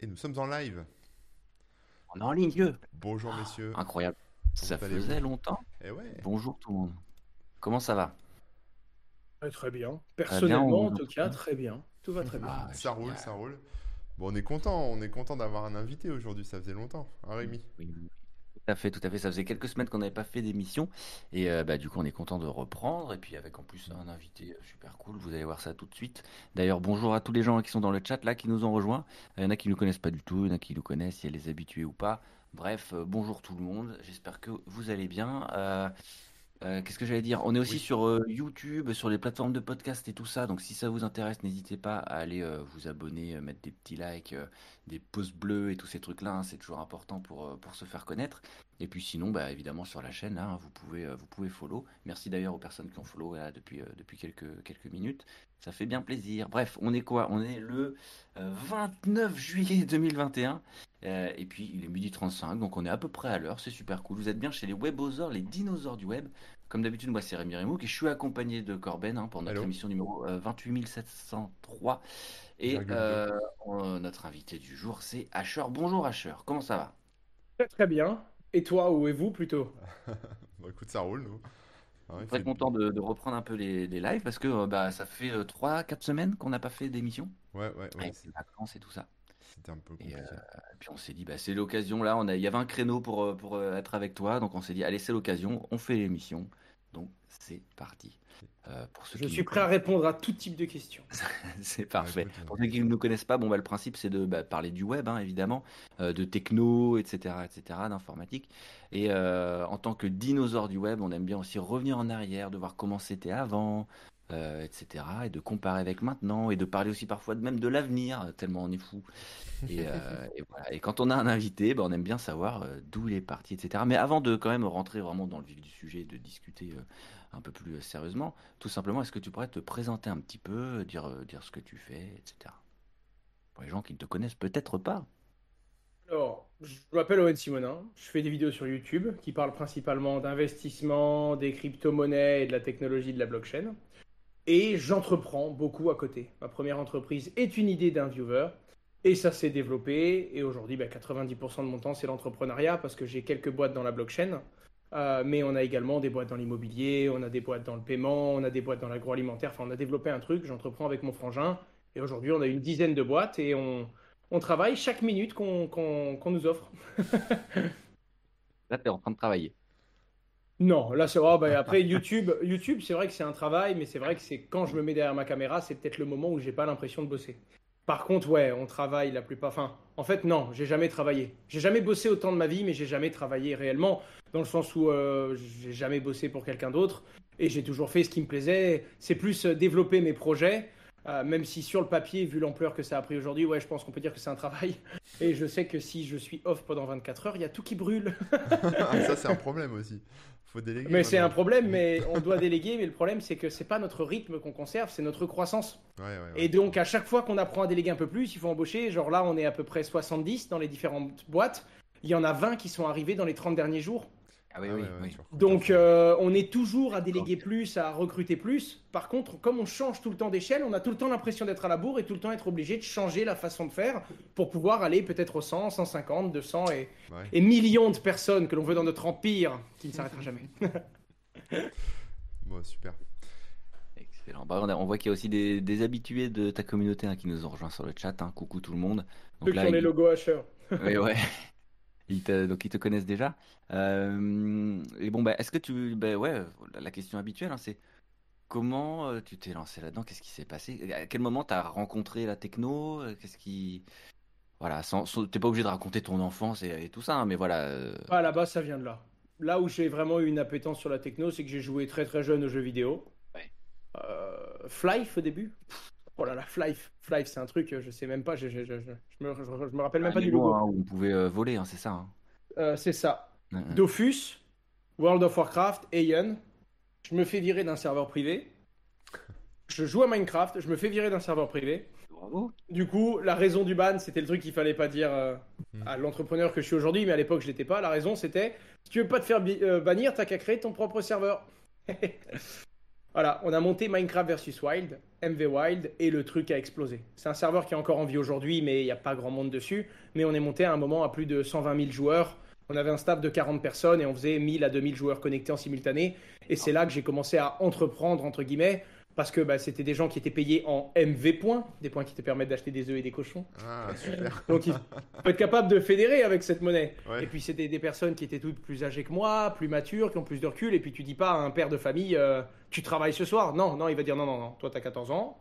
Et nous sommes en live. On est en ligne. Bonjour messieurs. Incroyable. Ça faisait longtemps. Eh ouais. Bonjour tout le monde. Comment ça va? Ouais, très bien. bien, Personnellement, on- en tout cas, très bien. Tout va très bien. Ah, ça roule, ça roule. Bon, on est content, on est content d'avoir un invité aujourd'hui, ça faisait longtemps. Hein Rémi? Oui, oui. Tout à fait, tout à fait. Ça faisait quelques semaines qu'on n'avait pas fait d'émission. Et euh, bah, du coup, on est content de reprendre. Et puis avec en plus un invité super cool. Vous allez voir ça tout de suite. D'ailleurs, bonjour à tous les gens qui sont dans le chat là, qui nous ont rejoints. Il y en a qui ne nous connaissent pas du tout, il y en a qui nous connaissent, il y a les habitués ou pas. Bref, euh, bonjour tout le monde. J'espère que vous allez bien. Euh, euh, Qu'est-ce que j'allais dire? On est aussi Oui. sur euh, YouTube, sur les plateformes de podcast et tout ça. Donc si ça vous intéresse, n'hésitez pas à aller euh, vous abonner, euh, mettre des petits likes, euh, des pouces bleus et tous ces trucs-là. hein. C'est toujours important pour, euh, pour se faire connaître. Et puis sinon, bah, évidemment sur la chaîne, hein, vous pouvez, euh, vous pouvez follow. Merci d'ailleurs aux personnes qui ont follow là, depuis, euh, depuis quelques, quelques minutes. Ça fait bien plaisir. Bref, on est quoi? On est le euh, 29 juillet 2021. Euh, et puis il est midi 35, donc on est à peu près à l'heure. C'est super cool. Vous êtes bien chez les Webosaures, les dinosaures du web. Comme d'habitude, moi c'est Rémi Remouk et je suis accompagné de Corben hein, pour notre Hello. émission numéro euh, 28 703. Et euh, on- notre invité du jour, c'est Asher. Bonjour Asher, comment ça va? Très très bien. Et toi, où êtes-vous plutôt? Bon, écoute, ça roule, nous. Ah ouais, Très fait- content de, de reprendre un peu les, les lives parce que euh, bah, ça fait 3-4 semaines qu'on n'a pas fait d'émission Ouais, ouais, ouais, les vacances et tout ça. c'était un peu Et, compliqué. euh, et puis on s'est dit, bah, c'est l'occasion là, on a, il y avait un créneau pour, euh, pour euh, être avec toi, donc on s'est dit, allez, c'est l'occasion, on fait l'émission. C'est parti. Euh, pour ceux Je qui suis prêt à répondre à tout type de questions. C'est parfait. Pour ceux qui ne nous connaissent pas, bon, bah, le principe c'est de bah, parler du web, hein, évidemment, euh, de techno, etc., etc., d'informatique. Et euh, en tant que dinosaure du web, on aime bien aussi revenir en arrière, de voir comment c'était avant, euh, etc., et de comparer avec maintenant, et de parler aussi parfois de même de l'avenir, euh, tellement on est fou. Et, euh, et voilà. Et quand on a un invité, bah, on aime bien savoir euh, d'où il est parti, etc. Mais avant de quand même rentrer vraiment dans le vif du sujet, de discuter euh, un peu plus sérieusement, tout simplement, est-ce que tu pourrais te présenter un petit peu, dire, euh, dire ce que tu fais, etc. Pour les gens qui ne te connaissent peut-être pas. Alors, je m'appelle Owen Simonin. Je fais des vidéos sur YouTube qui parlent principalement d'investissement, des crypto-monnaies et de la technologie de la blockchain. Et j'entreprends beaucoup à côté. Ma première entreprise est une idée d'un viewer. Et ça s'est développé. Et aujourd'hui, bah, 90% de mon temps, c'est l'entrepreneuriat parce que j'ai quelques boîtes dans la blockchain. Euh, mais on a également des boîtes dans l'immobilier, on a des boîtes dans le paiement, on a des boîtes dans l'agroalimentaire. Enfin, on a développé un truc, j'entreprends avec mon frangin. Et aujourd'hui, on a une dizaine de boîtes et on, travaille chaque minute qu'on nous offre. Là, tu es en train de travailler. Non, là c'est vrai. bah, après YouTube, YouTube, c'est vrai que c'est un travail, mais c'est vrai que c'est quand je me mets derrière ma caméra, c'est peut-être le moment où j'ai pas l'impression de bosser. Par contre, ouais, on travaille la plupart. Enfin, en fait, non, j'ai jamais travaillé. J'ai jamais bossé autant de ma vie, mais j'ai jamais travaillé réellement, dans le sens où euh, j'ai jamais bossé pour quelqu'un d'autre et j'ai toujours fait ce qui me plaisait. C'est plus euh, développer mes projets. euh, même si sur le papier, vu l'ampleur que ça a pris aujourd'hui, ouais, je pense qu'on peut dire que c'est un travail. Et je sais que si je suis off pendant 24 heures, il y a tout qui brûle. Ah, ça, c'est un problème aussi. Faut déléguer. Mais c'est un problème, mais on doit déléguer. Mais le problème, c'est que c'est pas notre rythme qu'on conserve, c'est notre croissance. Ouais, ouais, ouais. Et donc, à chaque fois qu'on apprend à déléguer un peu plus, il faut embaucher. Genre là, on est à peu près 70 dans les différentes boîtes. Il y en a 20 qui sont arrivés dans les 30 derniers jours. Ah oui, Ah oui, oui. Donc, euh, on est toujours à déléguer plus, à recruter plus. Par contre, comme on change tout le temps d'échelle, on a tout le temps l'impression d'être à la bourre et tout le temps être obligé de changer la façon de faire pour pouvoir aller peut-être au 100, 150, 200 et, Ouais. et millions de personnes que l'on veut dans notre empire qui ne s'arrêtera jamais. Bon, super. Excellent. Bah, on, a- on voit qu'il y a aussi des, des habitués de ta communauté hein, qui nous ont rejoints sur le chat. hein. Coucou tout le monde. Ceux qui ont les logos Asher. Oui, ouais. Ils te, donc ils te connaissent déjà. Euh, et bon, bah, est-ce que tu, bah, ouais, la, question habituelle, hein, c'est comment euh, tu t'es lancé là-dedans? Qu'est-ce qui s'est passé? À quel moment tu as rencontré la techno? Euh, Qu'est-ce qui, voilà, sans, sans- t'es pas obligé de raconter ton enfance et, et tout ça, hein, mais voilà. euh, Ah, là-bas, ça vient de là. Là où j'ai vraiment eu une appétence sur la techno, c'est que j'ai joué très très jeune aux jeux vidéo. Ouais. Euh, Flife au début? Oh là là, Flife. Flife, c'est un truc, je sais même pas, je, je, je, je, je me, je- je me rappelle même un pas du logo. hein, où on pouvait euh, voler, hein, c'est ça. hein. Euh, c'est ça. Ouais. Dofus, World of Warcraft, Aeon. Je me fais virer d'un serveur privé. Je joue à Minecraft, je me fais virer d'un serveur privé. Bravo. Du coup, la raison du ban, c'était le truc qu'il fallait pas dire euh, Hmm. à l'entrepreneur que je suis aujourd'hui, mais à l'époque je l'étais pas. La raison c'était, si tu veux pas te faire euh, bannir, t'as qu'à créer ton propre serveur. Voilà, on a monté Minecraft versus Wild, MV Wild, et le truc a explosé. C'est un serveur qui est encore en vie aujourd'hui, mais il n'y a pas grand monde dessus. Mais on est monté à un moment à plus de 120 000 joueurs. On avait un staff de 40 personnes et on faisait 1000 à 2000 joueurs connectés en simultané. Et c'est là que j'ai commencé à entreprendre, entre guillemets, parce que bah, c'était des gens qui étaient payés en MV points, des points qui te permettent d'acheter des œufs et des cochons. Ah, super. Donc il faut être capable de fédérer avec cette monnaie. Ouais. Et puis c'était des personnes qui étaient toutes plus âgées que moi, plus matures, qui ont plus de recul. Et puis tu dis pas à un père de famille, euh, tu travailles ce soir. Non, non, il va dire non, non, non. Toi, tu as 14 ans.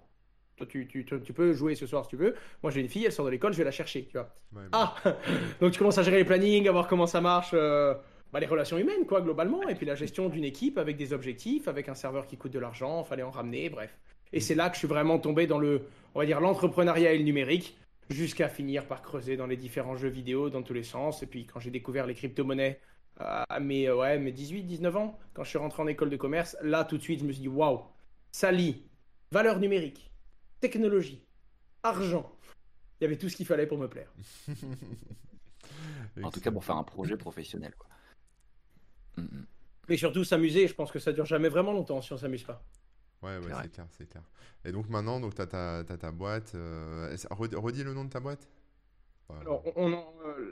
Toi, tu, tu, tu- tu peux jouer ce soir si tu veux. Moi, j'ai une fille, elle sort de l'école, je vais la chercher. Tu vois. Ouais, Ah Donc tu commences à gérer les plannings, à voir comment ça marche. euh, bah, les relations humaines, quoi, globalement. Et puis la gestion d'une équipe avec des objectifs, avec un serveur qui coûte de l'argent, fallait en ramener, bref. Et c'est là que je suis vraiment tombé dans le, on va dire, l'entrepreneuriat et le numérique, jusqu'à finir par creuser dans les différents jeux vidéo dans tous les sens. Et puis quand j'ai découvert les crypto-monnaies à mes, euh, ouais, mes 18, 19 ans, quand je suis rentré en école de commerce, là tout de suite, je me suis dit, waouh, ça lie valeur numérique, technologie, argent. Il y avait tout ce qu'il fallait pour me plaire. En tout cas, pour faire un projet professionnel. Quoi. Mm, mm. Mais surtout s'amuser, je pense que ça dure jamais vraiment longtemps si on s'amuse pas. Ouais, ouais, C'est clair, c'est clair. Et donc maintenant, donc t'as ta, t'as ta boîte. euh, redis le nom de ta boîte? Alors, on, euh,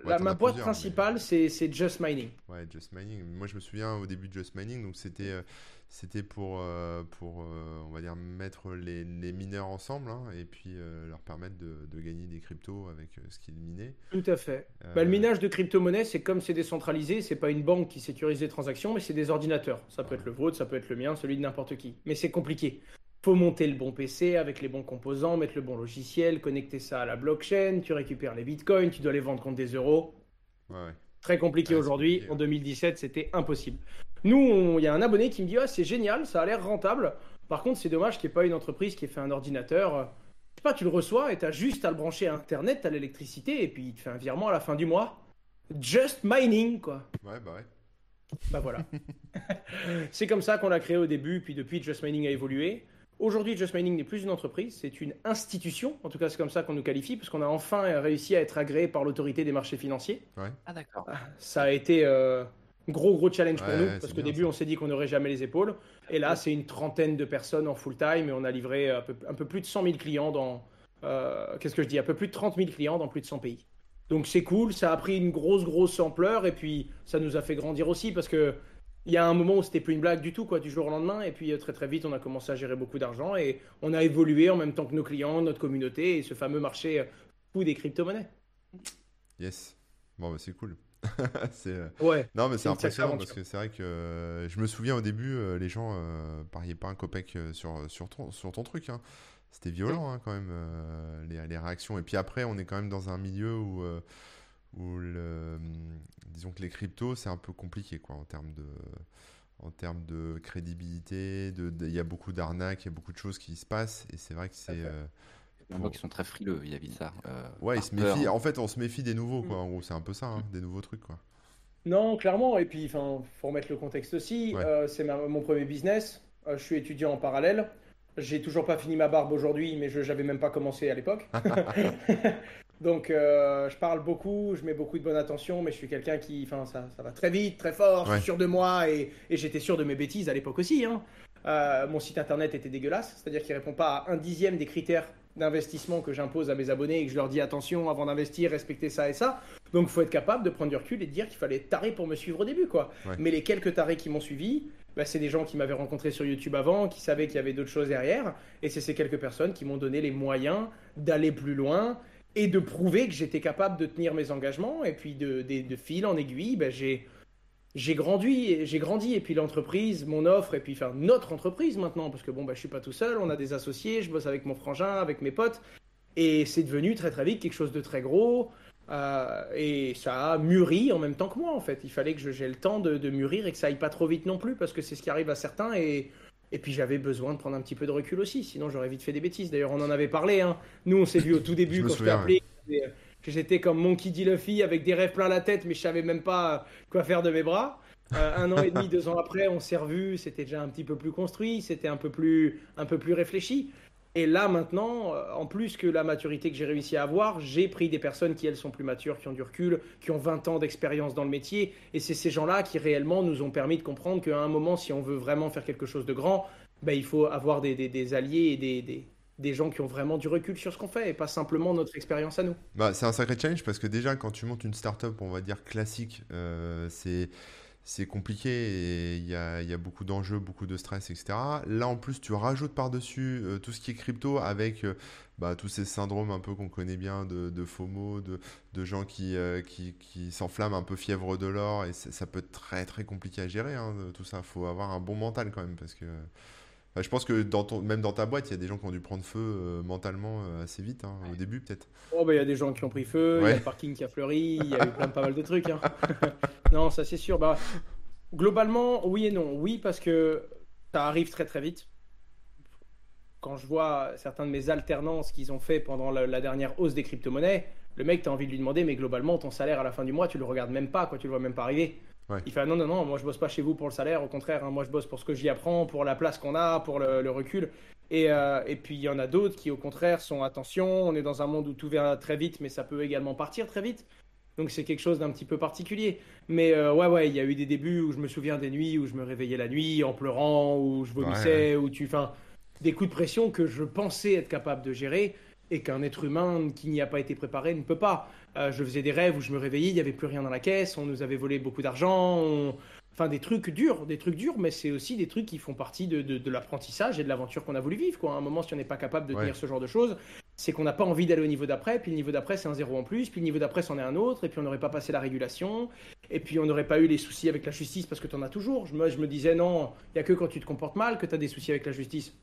Ouais, la- t'en ma boîte principale, mais- c'est c'est Just Mining. Ouais, Just Mining. Moi, je me souviens au début de Just Mining, donc c'était euh, c'était pour euh, pour on va dire mettre les, les mineurs ensemble hein, et puis leur permettre de, de gagner des cryptos avec ce qu'ils minaient. Tout à fait. Bah, le minage de crypto-monnaies, c'est comme c'est décentralisé, c'est pas une banque qui sécurise les transactions, mais c'est des ordinateurs. Ça peut être le vôtre, ça peut être le mien, celui de n'importe qui. Mais c'est compliqué. Faut monter le bon PC avec les bons composants, mettre le bon logiciel, connecter ça à la blockchain, tu récupères les bitcoins, tu dois les vendre contre des euros. Ouais, ouais. Très compliqué Ouais, aujourd'hui. En ouais. 2017, c'était impossible. Nous, il y a un abonné qui me dit ah, c'est génial, ça a l'air rentable. Par contre, c'est dommage qu'il n'y ait pas une entreprise qui ait fait un ordinateur. euh, Je sais pas, tu le reçois et tu as juste à le brancher à Internet, à l'électricité, et puis il te fait un virement à la fin du mois. Just mining, quoi. Ouais, bah ouais. Bah voilà. c'est comme ça qu'on l'a créé au début, puis depuis, Just Mining a évolué. Aujourd'hui, Just Mining n'est plus une entreprise, c'est une institution. En tout cas, c'est comme ça qu'on nous qualifie, parce qu'on a enfin réussi à être agréé par l'autorité des marchés financiers. Ah, d'accord. Ça a été euh, gros, gros challenge pour nous, parce qu'au début, ça. on s'est dit qu'on n'aurait jamais les épaules. Et là, c'est une trentaine de personnes en full time, et on a livré un peu, un peu plus de 100 000 clients dans. euh, Qu'est-ce que je dis Un peu plus de 30 000 clients dans plus de 100 pays. Donc c'est cool, ça a pris une grosse, grosse ampleur, et puis ça nous a fait grandir aussi, parce que. Il y a un moment où c'était plus une blague du tout, quoi, du jour au lendemain, et puis euh, très très vite, on a commencé à gérer beaucoup d'argent et on a évolué en même temps que nos clients, notre communauté et ce fameux marché euh, fou des crypto-monnaies. Yes. Bon, bah c'est cool. c'est euh, Ouais. Non, mais c'est impressionnant parce que c'est vrai que je me souviens au début, les gens euh, pariaient pas un copec sur, sur, ton, sur ton truc. hein. C'était violent hein, quand même, euh, les, les réactions. Et puis après, on est quand même dans un milieu où, euh, où le, disons que les cryptos, c'est un peu compliqué quoi, en termes de, en termes de crédibilité. de- de- Il y a beaucoup d'arnaques, il y a beaucoup de choses qui se passent. Et c'est vrai que c'est. euh, Il a qui sont très frileux vis-à-vis de ça. euh, ouais, ils se méfient. En fait, on se méfie des nouveaux, Mm. quoi. En gros, c'est un peu ça, hein, des nouveaux trucs, quoi. Non, clairement. Et puis, enfin, faut remettre le contexte aussi. Ouais. Euh, c'est ma- mon premier business. Euh, je suis étudiant en parallèle. J'ai toujours pas fini ma barbe aujourd'hui, mais je n'avais même pas commencé à l'époque. Donc, euh, je parle beaucoup, je mets beaucoup de bonne attention, mais je suis quelqu'un qui, enfin, ça, ça va très vite, très fort, je suis sûr de moi et, et j'étais sûr de mes bêtises à l'époque aussi. hein. Euh, mon site internet était dégueulasse, c'est-à-dire qu'il répond pas à un dixième des critères d'investissement que j'impose à mes abonnés et que je leur dis attention avant d'investir, respectez ça et ça. Donc, faut être capable de prendre du recul et de dire qu'il fallait taré pour me suivre au début, quoi. Ouais. Mais les quelques tarés qui m'ont suivi, bah, c'est des gens qui m'avaient rencontré sur YouTube avant, qui savaient qu'il y avait d'autres choses derrière, et c'est ces quelques personnes qui m'ont donné les moyens d'aller plus loin et de prouver que j'étais capable de tenir mes engagements. Et puis de, fil en aiguille, bah, j'ai j'ai grandi, j'ai grandi, et puis l'entreprise, mon offre, et puis enfin notre entreprise maintenant, parce que bon, bah, je suis pas tout seul, on a des associés, je bosse avec mon frangin, avec mes potes, et c'est devenu très très vite quelque chose de très gros. euh, et ça a mûri en même temps que moi en fait. Il fallait que j'ai le temps de, de mûrir et que ça aille pas trop vite non plus. Parce que c'est ce qui arrive à certains. Et, et puis j'avais besoin de prendre un petit peu de recul aussi, sinon j'aurais vite fait des bêtises. D'ailleurs on en avait parlé, hein. nous on s'est vu au tout début Je quand je t'ai appelé, et, euh, que j'étais comme Monkey D. Luffy avec des rêves plein la tête mais je savais même pas quoi faire de mes bras. Euh, un an et demi, deux ans après, on s'est revus, c'était déjà un petit peu plus construit, c'était un peu plus, un peu plus réfléchi. Et là maintenant, euh, en plus que la maturité que j'ai réussi à avoir, j'ai pris des personnes qui elles sont plus matures, qui ont du recul, qui ont 20 ans d'expérience dans le métier. Et c'est ces gens-là qui réellement nous ont permis de comprendre qu'à un moment, si on veut vraiment faire quelque chose de grand, ben, il faut avoir des, des- alliés et des, des, des gens qui ont vraiment du recul sur ce qu'on fait et pas simplement notre expérience à nous. Bah, c'est un sacré challenge parce que déjà, quand tu montes une startup, on va dire classique, euh, c'est c'est compliqué et il y a, y a beaucoup d'enjeux, beaucoup de stress, etc. Là, en plus, tu rajoutes par-dessus euh, tout ce qui est crypto avec euh, bah, tous ces syndromes un peu qu'on connaît bien de, de FOMO, de, gens qui, euh, qui, s'enflamment un peu fièvre de l'or et ça peut être très très compliqué à gérer, hein, tout ça. Il faut avoir un bon mental quand même parce que Enfin, je pense que dans ton, même dans ta boîte, il y a des gens qui ont dû prendre feu euh, mentalement euh, assez vite, hein, au début peut-être. Oh, ben, il y a des gens qui ont pris feu, il y a le parking qui a fleuri, il y a eu plein, pas mal de trucs. hein. non, ça c'est sûr. Bah, globalement, oui et non. Oui, parce que ça arrive très très vite. Quand je vois certains de mes alternances qu'ils ont fait pendant la, la dernière hausse des crypto-monnaies, le mec, tu as envie de lui demander, mais globalement, ton salaire à la fin du mois, tu le regardes même pas, quoi, tu le vois même pas arriver. Ouais. Il fait ah non, non, non, moi je bosse pas chez vous pour le salaire, au contraire, hein, moi je bosse pour ce que j'y apprends, pour la place qu'on a, pour le, le recul. Et, euh, et puis il y en a d'autres qui, au contraire, sont attention, on est dans un monde où tout va très vite, mais ça peut également partir très vite. Donc c'est quelque chose d'un petit peu particulier. Mais euh, ouais, ouais, il y a eu des débuts où je me souviens des nuits où je me réveillais la nuit en pleurant, où je vomissais, où tu. Enfin, des coups de pression que je pensais être capable de gérer et qu'un être humain qui n'y a pas été préparé ne peut pas. Euh, je faisais des rêves où je me réveillais, il n'y avait plus rien dans la caisse, on nous avait volé beaucoup d'argent, on- enfin des trucs durs, des trucs durs, mais c'est aussi des trucs qui font partie de, de- de l'apprentissage et de l'aventure qu'on a voulu vivre. Quoi. À un moment, si on n'est pas capable de Ouais. tenir ce genre de choses, c'est qu'on n'a pas envie d'aller au niveau d'après, puis le niveau d'après c'est un zéro en plus, puis le niveau d'après c'en est un autre, et puis on n'aurait pas passé la régulation, et puis on n'aurait pas eu les soucis avec la justice parce que tu en as toujours. Je me, je me disais non, il n'y a que quand tu te comportes mal que tu as des soucis avec la justice.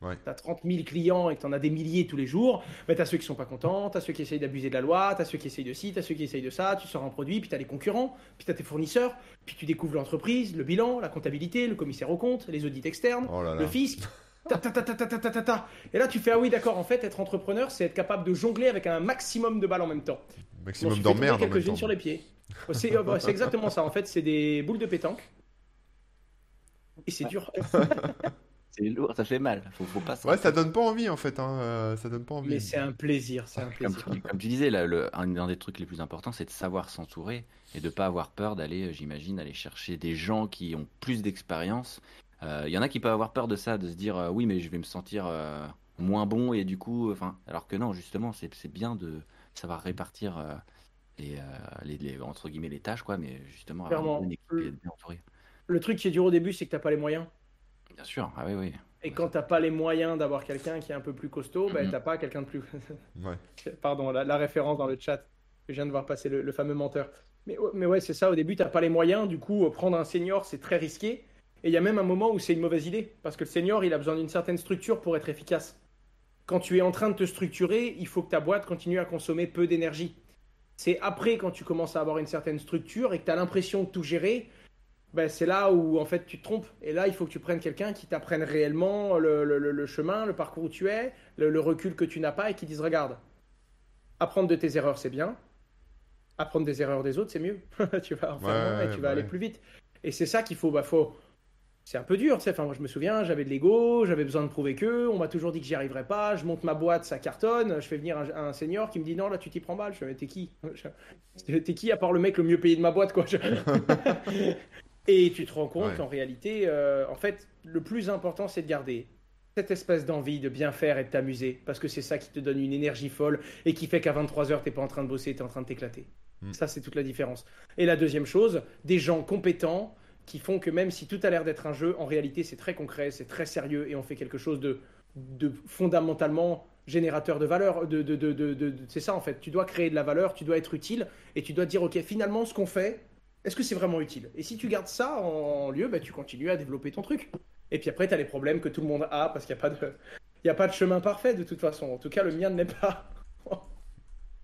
Ouais. Tu as 30 000 clients et tu en as des milliers tous les jours, mais tu ceux qui sont pas contents, tu as ceux qui essayent d'abuser de la loi, tu as ceux qui essayent de ci, tu as ceux qui essayent de ça, tu sors un produit, puis tu as les concurrents, puis tu as tes fournisseurs, puis tu découvres l'entreprise, le bilan, la comptabilité, le commissaire aux comptes, les audits externes, oh là là. le fisc. Ta, ta, ta, et là, tu fais ah oui, d'accord. En fait, être entrepreneur, c'est être capable de jongler avec un maximum de balles en même temps. Maximum d'emmerdes. Quelques-unes sur les pieds. C'est exactement ça. En fait, c'est des boules de pétanque. Et c'est dur. C'est lourd, ça fait mal. Faut, faut pas se Ouais, ça donne pas envie en fait. Hein. euh, ça donne pas envie. Mais c'est un plaisir. C'est un Comme, plaisir. tu- comme tu disais, là, le- un, un des trucs les plus importants, c'est de savoir s'entourer et de pas avoir peur d'aller, euh, j'imagine, aller chercher des gens qui ont plus d'expérience. Euh, Il y en a qui peuvent avoir peur de ça, de se dire euh, oui, mais je vais me sentir euh, moins bon et du coup, enfin, alors que non, justement, c'est c'est bien de savoir répartir euh, les, euh, les, les- entre guillemets les tâches, quoi, mais justement avoir une équipe bien entouré. Le truc qui est dur au début, c'est que t'as pas les moyens. Bien sûr, ah oui, oui. Et quand t'as pas les moyens d'avoir quelqu'un qui est un peu plus costaud, ben, Mhm. t'as pas quelqu'un de plus. Ouais. Pardon, la, la référence dans le chat. Je viens de voir passer le, le fameux menteur. Mais, ouais- mais ouais, c'est ça. Au début, t'as pas les moyens. Du coup, euh, prendre un senior, c'est très risqué. Et il y a même un moment où c'est une mauvaise idée. Parce que le senior, il a besoin d'une certaine structure pour être efficace. Quand tu es en train de te structurer, il faut que ta boîte continue à consommer peu d'énergie. C'est après, quand tu commences à avoir une certaine structure et que tu as l'impression de tout gérer, ben, c'est là où en fait tu te trompes. Et là, il faut que tu prennes quelqu'un qui t'apprenne réellement le, le- chemin, le parcours où tu es, le, le recul que tu n'as pas et qui dise regarde, apprendre de tes erreurs, c'est bien. Apprendre des erreurs des autres, c'est mieux. tu vas en faire Ouais, et tu vas aller plus vite. Et c'est ça qu'il faut. Bah, faut... C'est un peu dur. Enfin, moi, je me souviens, j'avais de l'ego, j'avais besoin de prouver que. On m'a toujours dit que j'y arriverais pas. Je monte ma boîte, ça cartonne. Je fais venir un, un senior qui me dit non, là, tu t'y prends mal. Je fais, mais t'es qui? T'es qui à part le mec le mieux payé de ma boîte, quoi? Je- Et tu te rends compte Ouais. qu'en réalité, euh, en fait, le plus important, c'est de garder cette espèce d'envie de bien faire et de t'amuser, parce que c'est ça qui te donne une énergie folle et qui fait qu'à 23h, t'es pas en train de bosser, t'es en train de t'éclater. Mm. Ça, c'est toute la différence. Et la deuxième chose, des gens compétents qui font que même si tout a l'air d'être un jeu, en réalité, c'est très concret, c'est très sérieux et on fait quelque chose de, de fondamentalement générateur de valeur. De, de, de, c'est ça, en fait. Tu dois créer de la valeur, tu dois être utile et tu dois dire, OK, finalement, ce qu'on fait, est-ce que c'est vraiment utile? Et si tu gardes ça en lieu, bah, tu continues à développer ton truc. Et puis après, tu as les problèmes que tout le monde a parce qu'il n'y a, pas de... y a pas de chemin parfait de toute façon. En tout cas, le mien ne l'est pas.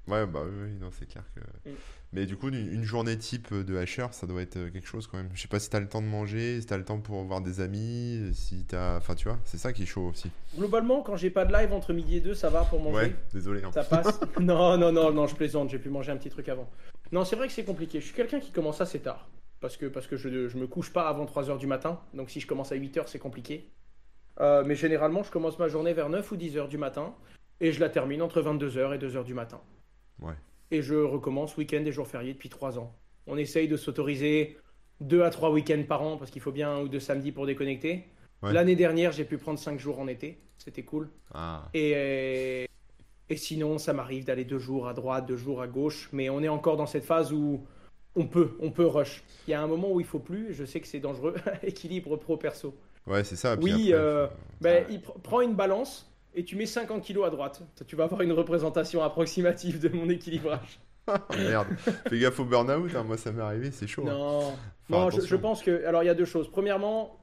Ouais, bah oui, non, c'est clair que. Mm. Mais du coup, une, une journée type de hasher, ça doit être euh, quelque chose quand même. Je sais pas si t'as le temps de manger, si t'as le temps pour voir des amis, si t'as. Enfin, tu vois, c'est ça qui est chaud aussi. Globalement, quand j'ai pas de live entre midi et deux, ça va pour manger. Ouais, désolé. hein. Ça passe. non, non, non, non, je plaisante, j'ai pu manger un petit truc avant. Non, c'est vrai que c'est compliqué. Je suis quelqu'un qui commence assez tard. Parce que, parce que je, je me couche pas avant 3h du matin. Donc si je commence à 8h, c'est compliqué. Euh, mais généralement, je commence ma journée vers 9 ou 10h du matin. Et je la termine entre 22h et 2h du matin. Ouais. Et je recommence week-end et jours fériés depuis 3 ans. On essaye de s'autoriser 2 à 3 week-ends par an parce qu'il faut bien un ou deux samedis pour déconnecter. L'année dernière, j'ai pu prendre 5 jours en été. C'était cool. Ah. Et, et sinon, ça m'arrive d'aller deux jours à droite, deux jours à gauche. Mais on est encore dans cette phase où on peut, on peut rush. Il y a un moment où il faut plus. Je sais que c'est dangereux. Équilibre pro-perso. Ouais, c'est ça. puis Oui, après, euh, ben, il pr- prend une balance et tu mets 50 kilos à droite. Tu vas avoir une représentation approximative de mon équilibrage. Ah, Merde. Fais gaffe au burn-out. hein, Moi, ça m'est arrivé. C'est chaud. hein. Non, Enfin, non je, pense que. Alors, il y a deux choses. Premièrement,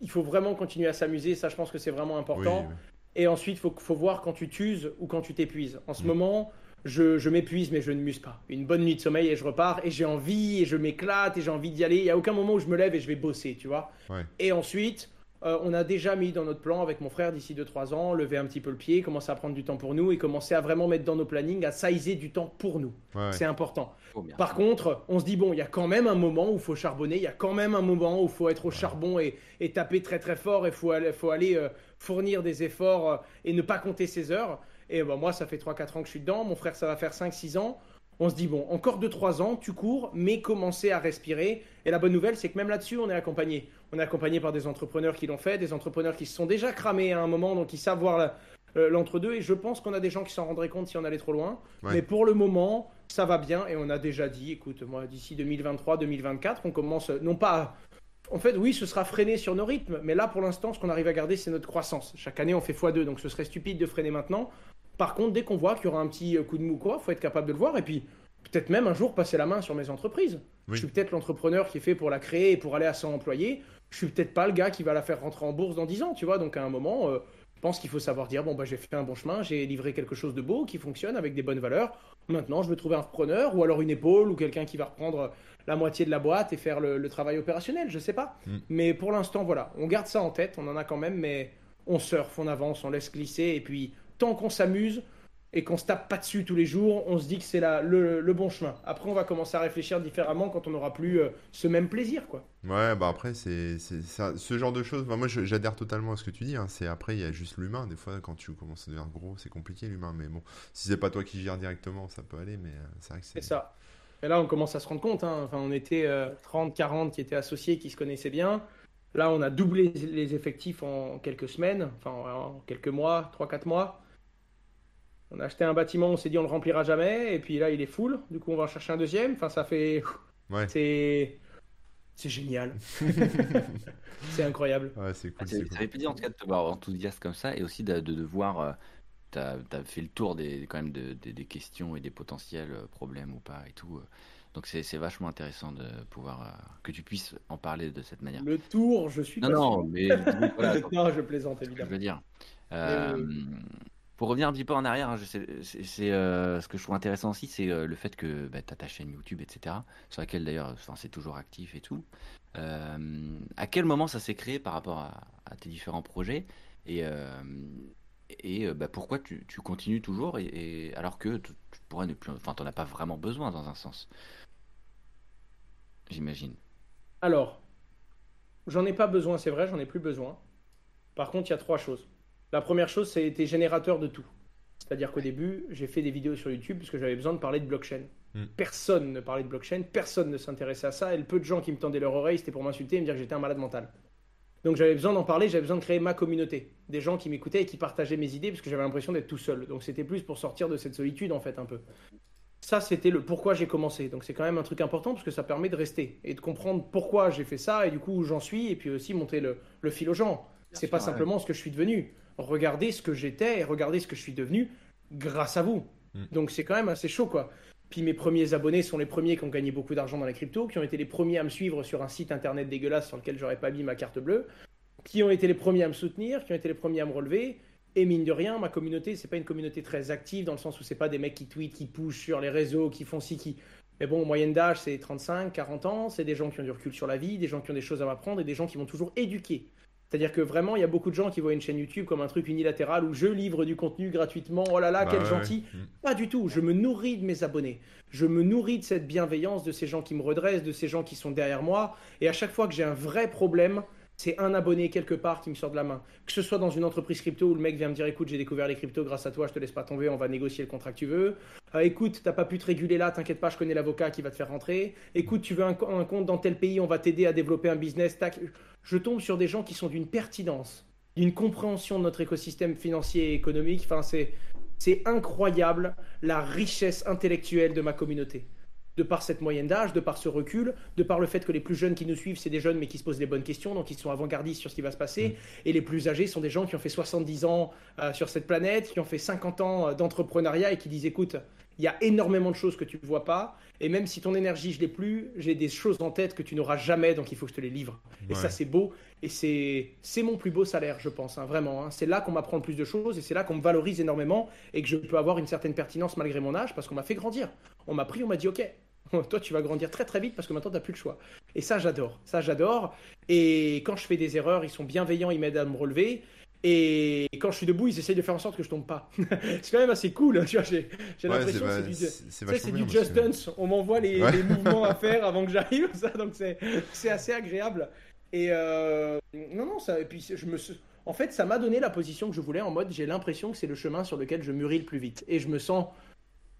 il faut vraiment continuer à s'amuser. Ça, je pense que c'est vraiment Oui, important. oui. Et ensuite, il faut, faut voir quand tu t'uses ou quand tu t'épuises. En ce Mm. moment, je, je m'épuise, mais je ne muse pas. Une bonne nuit de sommeil et je repars. Et j'ai envie, et je m'éclate, et j'ai envie d'y aller. Il n'y a aucun moment où je me lève et je vais bosser, tu vois. Ouais. Et ensuite, euh, on a déjà mis dans notre plan avec mon frère d'ici 2-3 ans, lever un petit peu le pied, commencer à prendre du temps pour nous et commencer à vraiment mettre dans nos plannings, à sizer du temps pour nous. Ouais. C'est important. Bien. Par contre, on se dit, bon, il y a quand même un moment où il faut charbonner, il y a quand même un moment où il faut être au charbon et, et taper très très fort et il faut aller, faut aller euh, fournir des efforts euh, et ne pas compter ses heures. Et ben, moi, ça fait 3-4 ans que je suis dedans, mon frère, ça va faire 5-6 ans. On se dit, bon, encore 2-3 ans, tu cours, mais commencer à respirer. Et la bonne nouvelle, c'est que même là-dessus, on est accompagné. On est accompagné par des entrepreneurs qui l'ont fait, des entrepreneurs qui se sont déjà cramés à un moment, donc ils savent voir euh, l'entre-deux. Et je pense qu'on a des gens qui s'en rendraient compte si on allait trop loin. Ouais. Mais pour le moment, ça va bien et on a déjà dit, écoute, moi, d'ici 2023-2024, on commence, non pas. En fait, oui, ce sera freiné sur nos rythmes, mais là, pour l'instant, ce qu'on arrive à garder, c'est notre croissance. Chaque année, on fait x2, donc ce serait stupide de freiner maintenant. Par contre, dès qu'on voit qu'il y aura un petit euh, coup de mou, quoi, faut être capable de le voir et puis peut-être même un jour passer la main sur mes entreprises. Oui. Je suis peut-être l'entrepreneur qui est fait pour la créer et pour aller à 100 employés. Je suis peut-être pas le gars qui va la faire rentrer en bourse dans 10 ans, tu vois. Donc à un moment, euh, je pense qu'il faut savoir dire bon bah j'ai fait un bon chemin, j'ai livré quelque chose de beau qui fonctionne avec des bonnes valeurs. Maintenant, je veux trouver un repreneur ou alors une épaule ou quelqu'un qui va reprendre la moitié de la boîte et faire le, le travail opérationnel, je sais pas. Mm. Mais pour l'instant, voilà, on garde ça en tête, on en a quand même, mais on surfe, on avance, on laisse glisser et puis tant qu'on s'amuse et qu'on se tape pas dessus tous les jours, on se dit que c'est le, le bon chemin. Après, on va commencer à réfléchir différemment quand on n'aura plus euh, ce même plaisir, quoi. Ouais, bah après, c'est ce genre de choses. bah, moi, j'adhère totalement à ce que tu dis. hein. C'est après, il y a juste l'humain. Des fois, quand tu commences à devenir gros, c'est compliqué l'humain. Mais bon, si c'est pas toi qui gères directement, ça peut aller. Mais euh, c'est vrai que c'est. C'est ça. Et là, on commence à se rendre compte. hein. Enfin, on était euh, 30, 40 qui étaient associés, qui se connaissaient bien. Là, on a doublé les effectifs en quelques semaines, enfin en quelques mois, 3-4 mois. On a acheté un bâtiment, on s'est dit on le remplira jamais, et puis là il est full. Du coup, on va en chercher un deuxième. Enfin, ça fait. Ouais. C'est. C'est génial. c'est incroyable. Ouais, c'est Ah, cool. ça, c'est ça cool. fait plaisir en tout cas de te voir enthousiaste comme ça et aussi de, de, de voir. tu as, fait le tour des, quand même de- de- des questions et des potentiels euh, problèmes ou pas et tout. euh. Donc c'est c'est vachement intéressant de pouvoir euh, que tu puisses en parler de cette manière. Le tour, je suis Non, pas non, sûr. mais voilà, non, je plaisante que je évidemment. veux dire. Euh, Pour revenir un petit peu en arrière, hein, c'est euh, ce que je trouve intéressant aussi, c'est euh, le fait que bah, tu as ta chaîne YouTube, etc., sur laquelle d'ailleurs c'est toujours actif et tout. Euh, à quel moment ça s'est créé par rapport à, tes différents projets et, et bah, pourquoi tu, continues toujours et alors que tu, tu pourrais ne plus, enfin, t'en as pas vraiment besoin dans un sens, j'imagine. Alors, j'en ai pas besoin, c'est vrai, j'en ai plus besoin. Par contre, il y a trois choses. La première chose, c'est été générateur de tout. C'est-à-dire qu'au début, j'ai fait des vidéos sur YouTube parce que j'avais besoin de parler de blockchain. Mm. Personne ne parlait de blockchain, personne ne s'intéressait à ça, et le peu de gens qui me tendaient leur oreille, c'était pour m'insulter et me dire que j'étais un malade mental. Donc j'avais besoin d'en parler, j'avais besoin de créer ma communauté. Des gens qui m'écoutaient et qui partageaient mes idées parce que j'avais l'impression d'être tout seul. Donc c'était plus pour sortir de cette solitude en fait un peu. Ça, c'était le pourquoi j'ai commencé. Donc c'est quand même un truc important parce que ça permet de rester et de comprendre pourquoi j'ai fait ça et du coup où j'en suis et puis aussi monter le, le fil aux gens. C'est pas ouais. simplement ce que je suis devenu. Regardez ce que j'étais et regardez ce que je suis devenu grâce à vous. Mm. Donc c'est quand même assez chaud quoi. Puis mes premiers abonnés sont les premiers qui ont gagné beaucoup d'argent dans la crypto, qui ont été les premiers à me suivre sur un site internet dégueulasse sur lequel j'aurais pas mis ma carte bleue, qui ont été les premiers à me soutenir, qui ont été les premiers à me relever. Et mine de rien, ma communauté, c'est pas une communauté très active dans le sens où c'est pas des mecs qui tweetent, qui pushent sur les réseaux, qui font ci, qui. Mais bon, moyenne d'âge, c'est 35, 40 ans. C'est des gens qui ont du recul sur la vie, des gens qui ont des choses à m'apprendre et des gens qui vont toujours éduquer. C'est-à-dire que vraiment, il y a beaucoup de gens qui voient une chaîne YouTube comme un truc unilatéral où je livre du contenu gratuitement. Oh là là, Bah quel ouais, gentil. Mm. Pas du tout. Je me nourris de mes abonnés. Je me nourris de cette bienveillance, de ces gens qui me redressent, de ces gens qui sont derrière moi. Et à chaque fois que j'ai un vrai problème, c'est un abonné quelque part qui me sort de la main. Que ce soit dans une entreprise crypto où le mec vient me dire écoute, j'ai découvert les cryptos grâce à toi, je te laisse pas tomber, on va négocier le contrat que tu veux. Euh, écoute, t'as pas pu te réguler là, t'inquiète pas, je connais l'avocat qui va te faire rentrer. Écoute, tu veux un, compte dans tel pays, on va t'aider à développer un business. Tac. Je tombe sur des gens qui sont d'une pertinence, d'une compréhension de notre écosystème financier et économique. Enfin, c'est, c'est incroyable la richesse intellectuelle de ma communauté de par cette moyenne d'âge, de par ce recul, de par le fait que les plus jeunes qui nous suivent, c'est des jeunes mais qui se posent les bonnes questions, donc ils sont avant-gardistes sur ce qui va se passer, mm. et les plus âgés sont des gens qui ont fait 70 ans euh, sur cette planète, qui ont fait 50 ans euh, d'entrepreneuriat et qui disent écoute, il y a énormément de choses que tu ne vois pas, et même si ton énergie, je l'ai plus, j'ai des choses en tête que tu n'auras jamais, donc il faut que je te les livre. Et ça, c'est beau, et c'est mon plus beau salaire, je pense, hein, vraiment. Hein. C'est là qu'on m'apprend le plus de choses, et c'est là qu'on me valorise énormément, et que je peux avoir une certaine pertinence malgré mon âge, parce qu'on m'a fait grandir. On m'a pris, on m'a dit, ok, Toi, tu vas grandir très très vite parce que maintenant, tu n'as plus le choix. Et ça, j'adore. Ça, j'adore. Et quand je fais des erreurs, ils sont bienveillants, ils m'aident à me relever. Et quand je suis debout, ils essayent de faire en sorte que je tombe pas. c'est quand même assez cool. Tu vois, j'ai, l'impression que c'est du, Just Dance. On m'envoie les, mouvements à faire avant que j'arrive. Ça, donc c'est, c'est assez agréable. Et euh, non, non, ça. Et puis je me, en fait, ça m'a donné la position que je voulais. En mode, j'ai l'impression que c'est le chemin sur lequel je mûris le plus vite. Et je me sens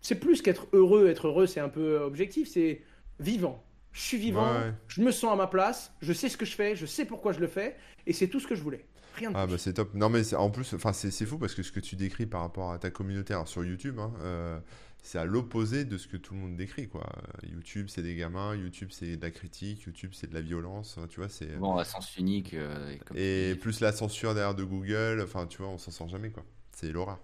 c'est plus qu'être heureux. Être heureux, c'est un peu objectif. C'est vivant. Je suis vivant. Je me sens à ma place. Je sais ce que je fais. Je sais pourquoi je le fais. Et c'est tout ce que je voulais. Rien de ah bah c'est top. Non mais en plus, enfin c'est fou parce que ce que tu décris par rapport à ta communauté sur YouTube, hein, euh, c'est à l'opposé de ce que tout le monde décrit quoi. YouTube c'est des gamins, YouTube c'est de la critique, YouTube c'est de la violence, tu vois c'est. Bon, la sens unique. Euh, et, plus la censure derrière de Google, enfin tu vois, on s'en sort jamais quoi. C'est l'horreur.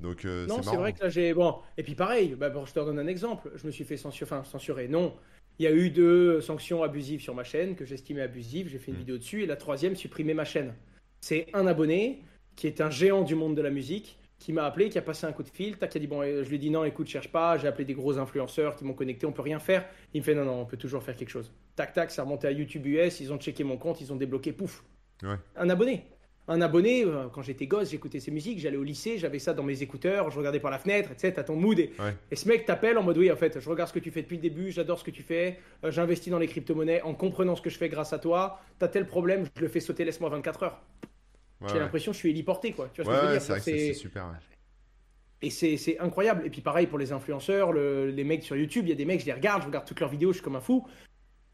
Donc, euh, non, c'est vrai que là j'ai. Bon, et puis pareil, bah, je te donne un exemple. Je me suis fait censurer, enfin, censurer. Non, il y a eu deux sanctions abusives sur ma chaîne que j'estimais abusives. J'ai fait une hmm. vidéo dessus. Et la troisième, supprimer ma chaîne. C'est un abonné qui est un géant du monde de la musique qui m'a appelé, qui a passé un coup de fil, tac, qui a dit bon, je lui ai dit non, écoute, cherche pas. J'ai appelé des gros influenceurs qui m'ont connecté, on peut rien faire. Il me fait non, non, on peut toujours faire quelque chose. Tac, tac, ça remonté à YouTube US, ils ont checké mon compte, ils ont débloqué, pouf. Un abonné un abonné, euh, quand j'étais gosse, j'écoutais ses musiques, j'allais au lycée, j'avais ça dans mes écouteurs, je regardais par la fenêtre, tu sais, t'as ton mood. Et, ce mec t'appelle en mode oui, en fait, je regarde ce que tu fais depuis le début, j'adore ce que tu fais, euh, j'investis dans les crypto-monnaies en comprenant ce que je fais grâce à toi, t'as tel problème, je le fais sauter, laisse-moi 24 heures. J'ai l'impression que je suis héliporté, quoi. Tu vois ce que je veux dire C'est super. Et c'est incroyable. Et puis pareil pour les influenceurs, les mecs sur YouTube, il y a des mecs, je les regarde, je regarde toutes leurs vidéos, je suis comme un fou.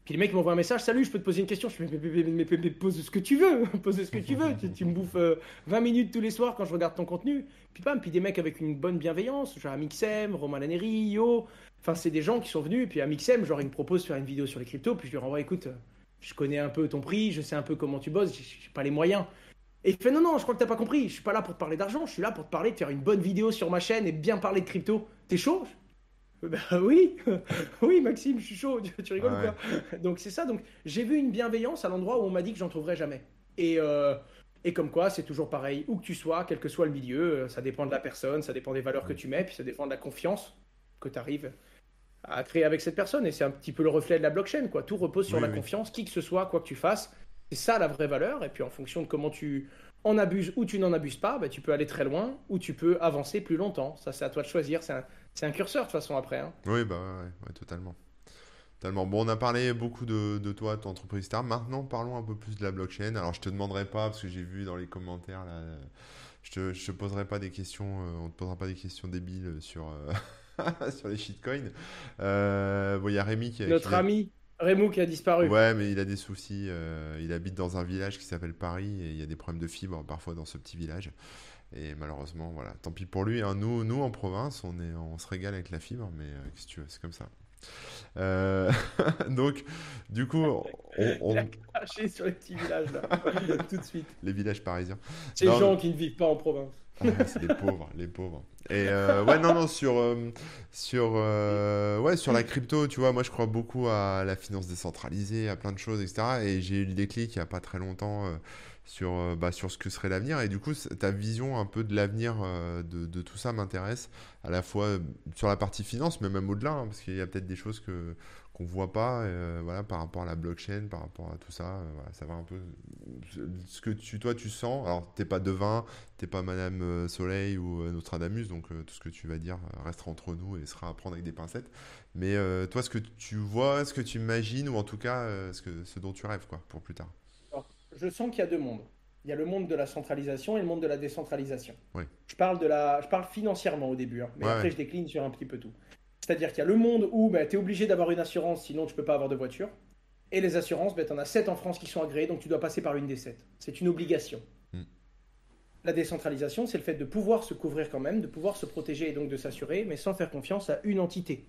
Puis le mec m'envoie un message, salut, je peux te poser une question. Je fais, mais, pose ce que tu veux, pose ce que tu veux. tu, me bouffes 20 euh, minutes tous les soirs quand je regarde ton contenu. Puis bam, puis des mecs avec une bonne bienveillance, genre Amixem, Romain Laneri, Yo. Enfin, c'est des gens qui sont venus. Puis Amixem, genre, il me propose de faire une vidéo sur les cryptos. Puis je lui renvoie, écoute, je connais un peu ton prix, je sais un peu comment tu bosses, j'ai pas les moyens. Et il fait, non, non, je crois que t'as pas compris. Je suis pas là pour te parler d'argent, je suis là pour te parler de faire une bonne vidéo sur ma chaîne et bien parler de crypto. T'es chaud? bah oui, oui Maxime, je suis chaud, tu, rigoles quoi? Donc c'est ça, donc j'ai vu une bienveillance à l'endroit où on m'a dit que j'en trouverais jamais. Et, euh, et comme quoi, c'est toujours pareil, où que tu sois, quel que soit le milieu, euh, ça dépend de la personne, ça dépend des valeurs que tu mets, puis ça dépend de la confiance que tu arrives à créer avec cette personne. Et c'est un petit peu le reflet de la blockchain, quoi. Tout repose sur la confiance, qui que ce soit, quoi que tu fasses. C'est ça la vraie valeur. Et puis en fonction de comment tu en abuses ou tu n'en abuses pas, bah, tu peux aller très loin ou tu peux avancer plus longtemps. Ça, c'est à toi de choisir. C'est un curseur de toute façon après. Hein. Oui, bah ouais, totalement. Totalement. Bon, on a parlé beaucoup de, de toi, de ton entreprise Star. Maintenant, parlons un peu plus de la blockchain. Alors, je te demanderai pas, parce que j'ai vu dans les commentaires, là, je te, je te poserai pas des questions, euh, on te posera pas des questions débiles sur, euh, sur les shitcoins. Euh, bon, il y a Rémi qui Notre ami. Rémo qui a disparu. Ouais, mais il a des soucis. il habite dans un village qui s'appelle Paris et il y a des problèmes de fibre parfois dans ce petit village. Et malheureusement, voilà, tant pis pour lui. Hein. Nous, nous, en province, on, est, on se régale avec la fibre, mais euh, qu'est-ce que tu veux, c'est comme ça. Euh, donc, du coup, on, on... Il sur les petits villages là, tout de suite. Les villages parisiens. Ces gens qui ne vivent pas en province. Ah, c'est les pauvres, les pauvres. Et euh, ouais, non, non, sur, sur, ouais, sur la crypto, tu vois, moi je crois beaucoup à la finance décentralisée, à plein de choses, etc. Et j'ai eu le déclic il n'y a pas très longtemps sur, euh, bah, sur ce que serait l'avenir. Et du coup, ta vision un peu de l'avenir euh, de, tout ça m'intéresse, à la fois euh, sur la partie finance, mais même au-delà, hein, parce qu'il y a peut-être des choses que qu'on voit pas voilà, par rapport à la blockchain, par rapport à tout ça. voilà, ça va un peu. Ce que tu, toi, tu sens. Alors, t'es pas devin, t'es pas Madame Soleil ou Nostradamus, donc tout ce que tu vas dire restera entre nous et sera à prendre avec des pincettes. Mais toi, ce que tu vois, ce que tu imagines, ou en tout cas ce, que, ce dont tu rêves quoi, pour plus tard je sens qu'il y a deux mondes. Il y a le monde de la centralisation et le monde de la décentralisation. Oui. Je parle de la, je parle financièrement au début, hein, mais Ouais, après ouais. je décline sur un petit peu tout. C'est-à-dire qu'il y a le monde où tu es obligé d'avoir une assurance, sinon tu peux pas avoir de voiture. Et les assurances, tu en as 7 en France qui sont agréées, donc tu dois passer par une des 7. C'est une obligation. Mm. La décentralisation, c'est le fait de pouvoir se couvrir quand même, de pouvoir se protéger et donc de s'assurer, mais sans faire confiance à une entité.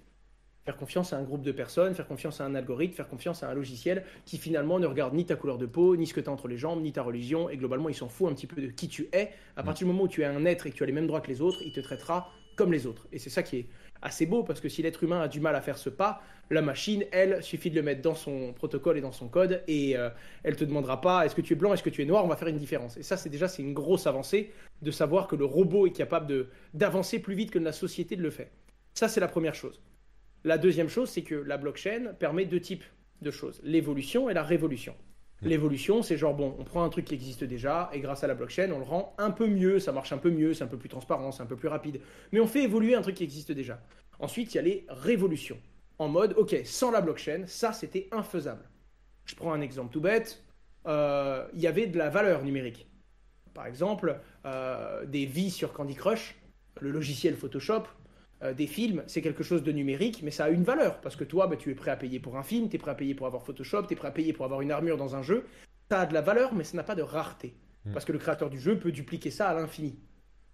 Faire confiance à un groupe de personnes, faire confiance à un algorithme, faire confiance à un logiciel qui finalement ne regarde ni ta couleur de peau, ni ce que tu as entre les jambes, ni ta religion, et globalement il s'en fout un petit peu de qui tu es. À partir du moment où tu es un être et que tu as les mêmes droits que les autres, il te traitera comme les autres. Et c'est ça qui est assez beau, parce que si l'être humain a du mal à faire ce pas, la machine, elle, suffit de le mettre dans son protocole et dans son code, et euh, elle te demandera pas est-ce que tu es blanc, est-ce que tu es noir, on va faire une différence. Et ça, c'est déjà c'est une grosse avancée de savoir que le robot est capable d'avancer plus vite que la société de le fait. Ça, c'est la première chose. La deuxième chose, c'est que la blockchain permet deux types de choses l'évolution et la révolution. L'évolution, c'est genre, bon, on prend un truc qui existe déjà, et grâce à la blockchain, on le rend un peu mieux, ça marche un peu mieux, c'est un peu plus transparent, c'est un peu plus rapide. Mais on fait évoluer un truc qui existe déjà. Ensuite, il y a les révolutions. En mode, ok, sans la blockchain, ça, c'était infaisable. Je prends un exemple tout bête. Euh, Il y avait de la valeur numérique. Par exemple, euh, des vies sur Candy Crush, le logiciel Photoshop, des films, c'est quelque chose de numérique, mais ça a une valeur. Parce que toi, bah, tu es prêt à payer pour un film, tu es prêt à payer pour avoir Photoshop, tu es prêt à payer pour avoir une armure dans un jeu. Ça a de la valeur, mais ça n'a pas de rareté. Mm. Parce que le créateur du jeu peut dupliquer ça à l'infini.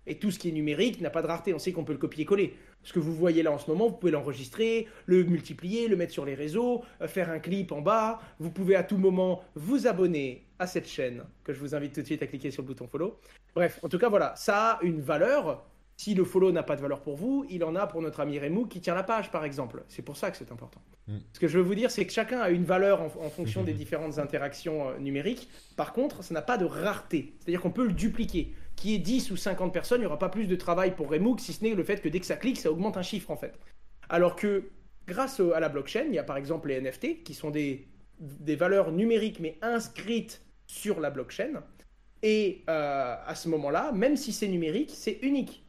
Et tout ce qui est numérique n'a pas de rareté. On sait qu'on peut le copier-coller. Ce que vous voyez là en ce moment, vous pouvez l'enregistrer, le multiplier, le mettre sur les réseaux, euh, faire un clip en bas. Vous pouvez à tout moment vous abonner à cette chaîne, que je vous invite tout de suite à cliquer sur le bouton follow. Bref, en tout cas, voilà, ça a une valeur. Si le follow n'a pas de valeur pour vous, il en a pour notre ami Remu qui tient la page, par exemple. C'est pour ça que c'est important. Mm. Ce que je veux vous dire, c'est que chacun a une valeur en, en fonction des différentes interactions euh, numériques. Par contre, ça n'a pas de rareté. C'est-à-dire qu'on peut le dupliquer. Qui est 10 ou 50 personnes, il n'y aura pas plus de travail pour Remook, si ce n'est le fait que dès que ça clique, ça augmente un chiffre en fait. Alors que grâce à la blockchain, il y a par exemple les NFT, qui sont des, des valeurs numériques mais inscrites sur la blockchain. Et euh, à ce moment-là, même si c'est numérique, c'est unique.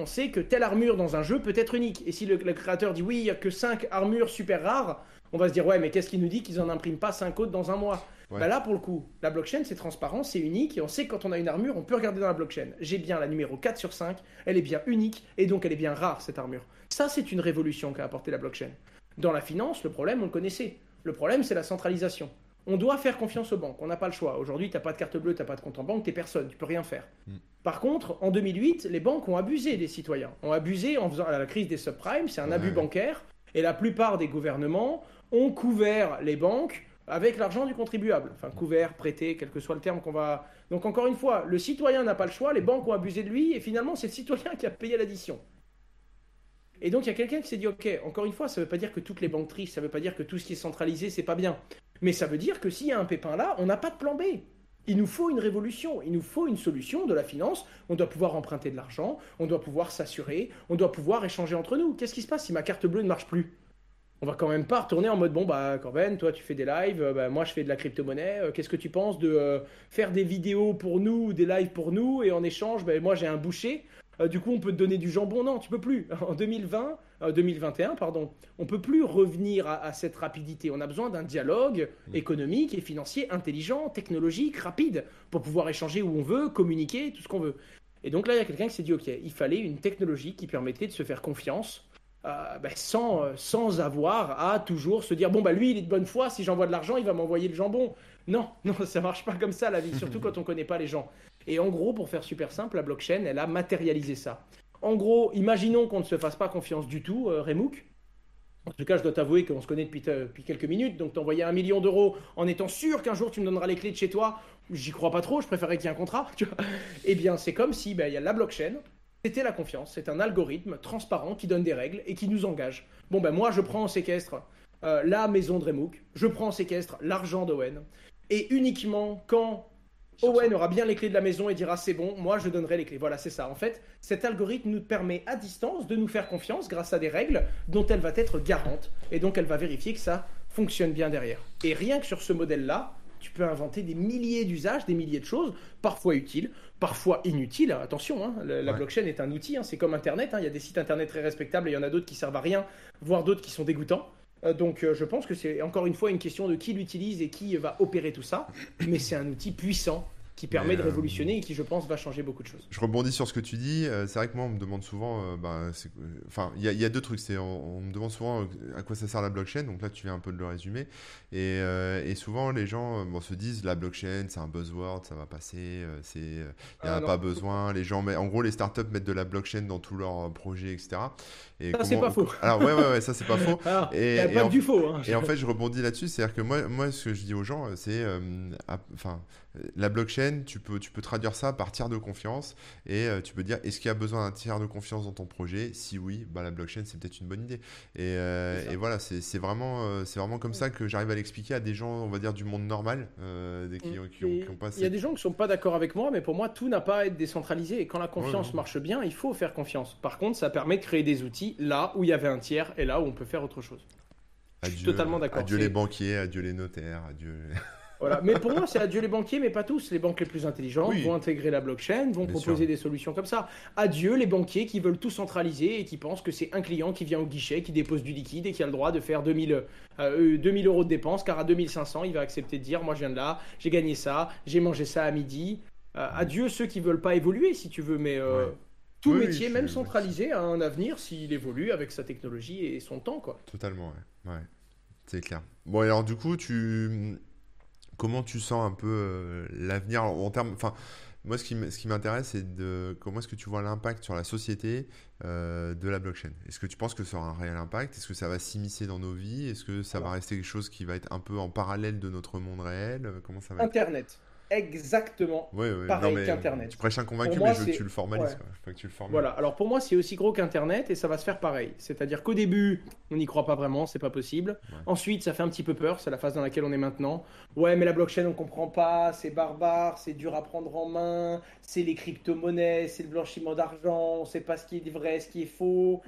On sait que telle armure dans un jeu peut être unique. Et si le, le créateur dit oui, il n'y a que 5 armures super rares, on va se dire ouais, mais qu'est-ce qui nous dit qu'ils n'en impriment pas 5 autres dans un mois? Ouais. Bah Là, pour le coup, la blockchain, c'est transparent, c'est unique, et on sait que quand on a une armure, on peut regarder dans la blockchain. J'ai bien la numéro 4 sur 5, elle est bien unique, et donc elle est bien rare, cette armure. Ça, c'est une révolution qu'a apporté la blockchain. Dans la finance, le problème, on le connaissait. Le problème, c'est la centralisation. On doit faire confiance aux banques, on n'a pas le choix. Aujourd'hui, tu n'as pas de carte bleue, tu n'as pas de compte en banque, tu personne, tu peux rien faire. Mm. Par contre, en 2008, les banques ont abusé des citoyens, ont abusé en faisant la crise des subprimes, c'est un Ouais. abus bancaire, et la plupart des gouvernements ont couvert les banques avec l'argent du contribuable. Enfin, couvert, prêté, quel que soit le terme qu'on va. Donc, encore une fois, le citoyen n'a pas le choix, les banques ont abusé de lui, et finalement, c'est le citoyen qui a payé l'addition. Et donc, il y a quelqu'un qui s'est dit Ok, encore une fois, ça ne veut pas dire que toutes les banques trichent, ça ne veut pas dire que tout ce qui est centralisé, c'est pas bien. Mais ça veut dire que s'il y a un pépin là, on n'a pas de plan B. Il nous faut une révolution, il nous faut une solution de la finance. On doit pouvoir emprunter de l'argent, on doit pouvoir s'assurer, on doit pouvoir échanger entre nous. Qu'est-ce qui se passe si ma carte bleue ne marche plus? On va quand même pas retourner en mode bon bah Corben, toi tu fais des lives, euh, bah, moi je fais de la crypto-monnaie. euh, Qu'est-ce que tu penses de euh, faire des vidéos pour nous, ou des lives pour nous et en échange, bah, moi j'ai un boucher? Euh, du coup, on peut te donner du jambon. Non, tu peux plus. En 2020, euh, 2021, pardon, on peut plus revenir à, à cette rapidité. On a besoin d'un dialogue économique et financier intelligent, technologique, rapide, pour pouvoir échanger où on veut, communiquer, tout ce qu'on veut. Et donc là, il y a quelqu'un qui s'est dit, ok, il fallait une technologie qui permettait de se faire confiance. euh, bah, sans, euh, sans avoir à toujours se dire bon bah lui il est de bonne foi si j'envoie de l'argent il va m'envoyer le jambon non non ça marche pas comme ça la vie surtout quand on connaît pas les gens et en gros, pour faire super simple, la blockchain, elle a matérialisé ça. En gros, imaginons qu'on ne se fasse pas confiance du tout, euh. En tout cas, je dois t'avouer qu'on se connaît depuis, euh, depuis quelques minutes, donc t'envoyer un million d'euros en étant sûr qu'un jour tu me donneras les clés de chez toi, j'y crois pas trop, je préférerais qu'il y ait un contrat. Tu eh bien, c'est comme si ben, il y a la blockchain, c'était la confiance, c'est un algorithme transparent qui donne des règles et qui nous engage. Bon, ben moi, je prends en séquestre euh, la maison de Remook, je prends en séquestre l'argent d'Owen, et uniquement quand Owen aura bien les clés de la maison et dira c'est bon, moi je donnerai les clés. Voilà, c'est ça. En fait, cet algorithme nous permet à distance de nous faire confiance grâce à des règles dont elle va être garante. Et donc elle va vérifier que ça fonctionne bien derrière. Et rien que sur ce modèle-là, tu peux inventer des milliers d'usages, des milliers de choses, parfois utiles, parfois inutiles. Attention, hein, la, la Ouais. blockchain est un outil, hein, c'est comme Internet. hein. Il y a des sites Internet très respectables et il y en a d'autres qui servent à rien, voire d'autres qui sont dégoûtants. Donc je pense que c'est encore une fois une question de qui l'utilise et qui va opérer tout ça. Mais c'est un outil puissant qui permet de euh, révolutionner et qui, je pense, va changer beaucoup de choses. Je rebondis sur ce que tu dis. Euh, c'est vrai que moi, on me demande souvent, euh, bah, enfin, il y, a deux trucs. C'est, on, me demande souvent à quoi ça sert la blockchain. Donc là, tu viens un peu de le résumer. Et, et souvent, les gens bon, se disent la blockchain, c'est un buzzword, ça va passer. c'est, il n'y a ah, pas besoin. Les gens, mais en gros, les startups mettent de la blockchain dans tous leurs projets, etc. Et ça, c'est pas faux. Alors, ouais, ouais, ouais ça, c'est pas faux. et, y a pas du faux. Hein. Et en fait, je rebondis là-dessus. C'est-à-dire que moi, moi, ce que je dis aux gens, c'est, enfin, la blockchain, tu peux, tu peux traduire ça par tiers de confiance et euh, tu peux dire est-ce qu'il y a besoin d'un tiers de confiance dans ton projet? Si oui, bah, la blockchain c'est peut-être une bonne idée. Et, euh, voilà, c'est vraiment, euh, c'est vraiment comme ça que j'arrive à l'expliquer à des gens, on va dire, du monde normal. qui, Il y a des gens qui ne sont pas d'accord avec moi, mais pour moi, tout n'a pas à être décentralisé. Et quand la confiance marche bien, il faut faire confiance. Par contre, ça permet de créer des outils là où il y avait un tiers et là où on peut faire autre chose. je suis totalement d'accord. Adieu les banquiers, adieu les notaires, adieu. Mais pour moi, c'est adieu les banquiers, mais pas tous. Les banques les plus intelligentes vont intégrer la blockchain, vont proposer des solutions comme ça. Adieu les banquiers qui veulent tout centraliser et qui pensent que c'est un client qui vient au guichet, qui dépose du liquide et qui a le droit de faire 2000, 2000 euh, euros de dépenses, car à 2500, il va accepter de dire Moi, je viens de là, j'ai gagné ça, j'ai mangé ça à midi. Euh, adieu ceux qui veulent pas évoluer, si tu veux, mais. Euh, tout métier, même centralisé, a un avenir s'il évolue avec sa technologie et son temps. Quoi. Totalement, ouais. ouais. C'est clair. Bon, alors du coup, tu comment tu sens un peu euh, l'avenir en termes. Enfin, moi, ce qui m'intéresse, c'est de comment est-ce que tu vois l'impact sur la société euh, de la blockchain? Est-ce que tu penses que ça aura un réel impact? Est-ce que ça va s'immiscer dans nos vies? Est-ce que ça va rester quelque chose qui va être un peu en parallèle de notre monde réel? Comment ça va Internet exactement pareil qu'Internet. Tu prêches un convaincu, mais je veux que tu le formalises. que tu le Voilà, alors pour moi, c'est aussi gros qu'Internet et ça va se faire pareil. C'est-à-dire qu'au début, on n'y croit pas vraiment, c'est pas possible. Ensuite, ça fait un petit peu peur, c'est la phase dans laquelle on est maintenant. Ouais, mais la blockchain, on comprend pas, c'est barbare, c'est dur à prendre en main, c'est les crypto-monnaies, c'est le blanchiment d'argent, on sait pas ce qui est vrai, ce qui est faux.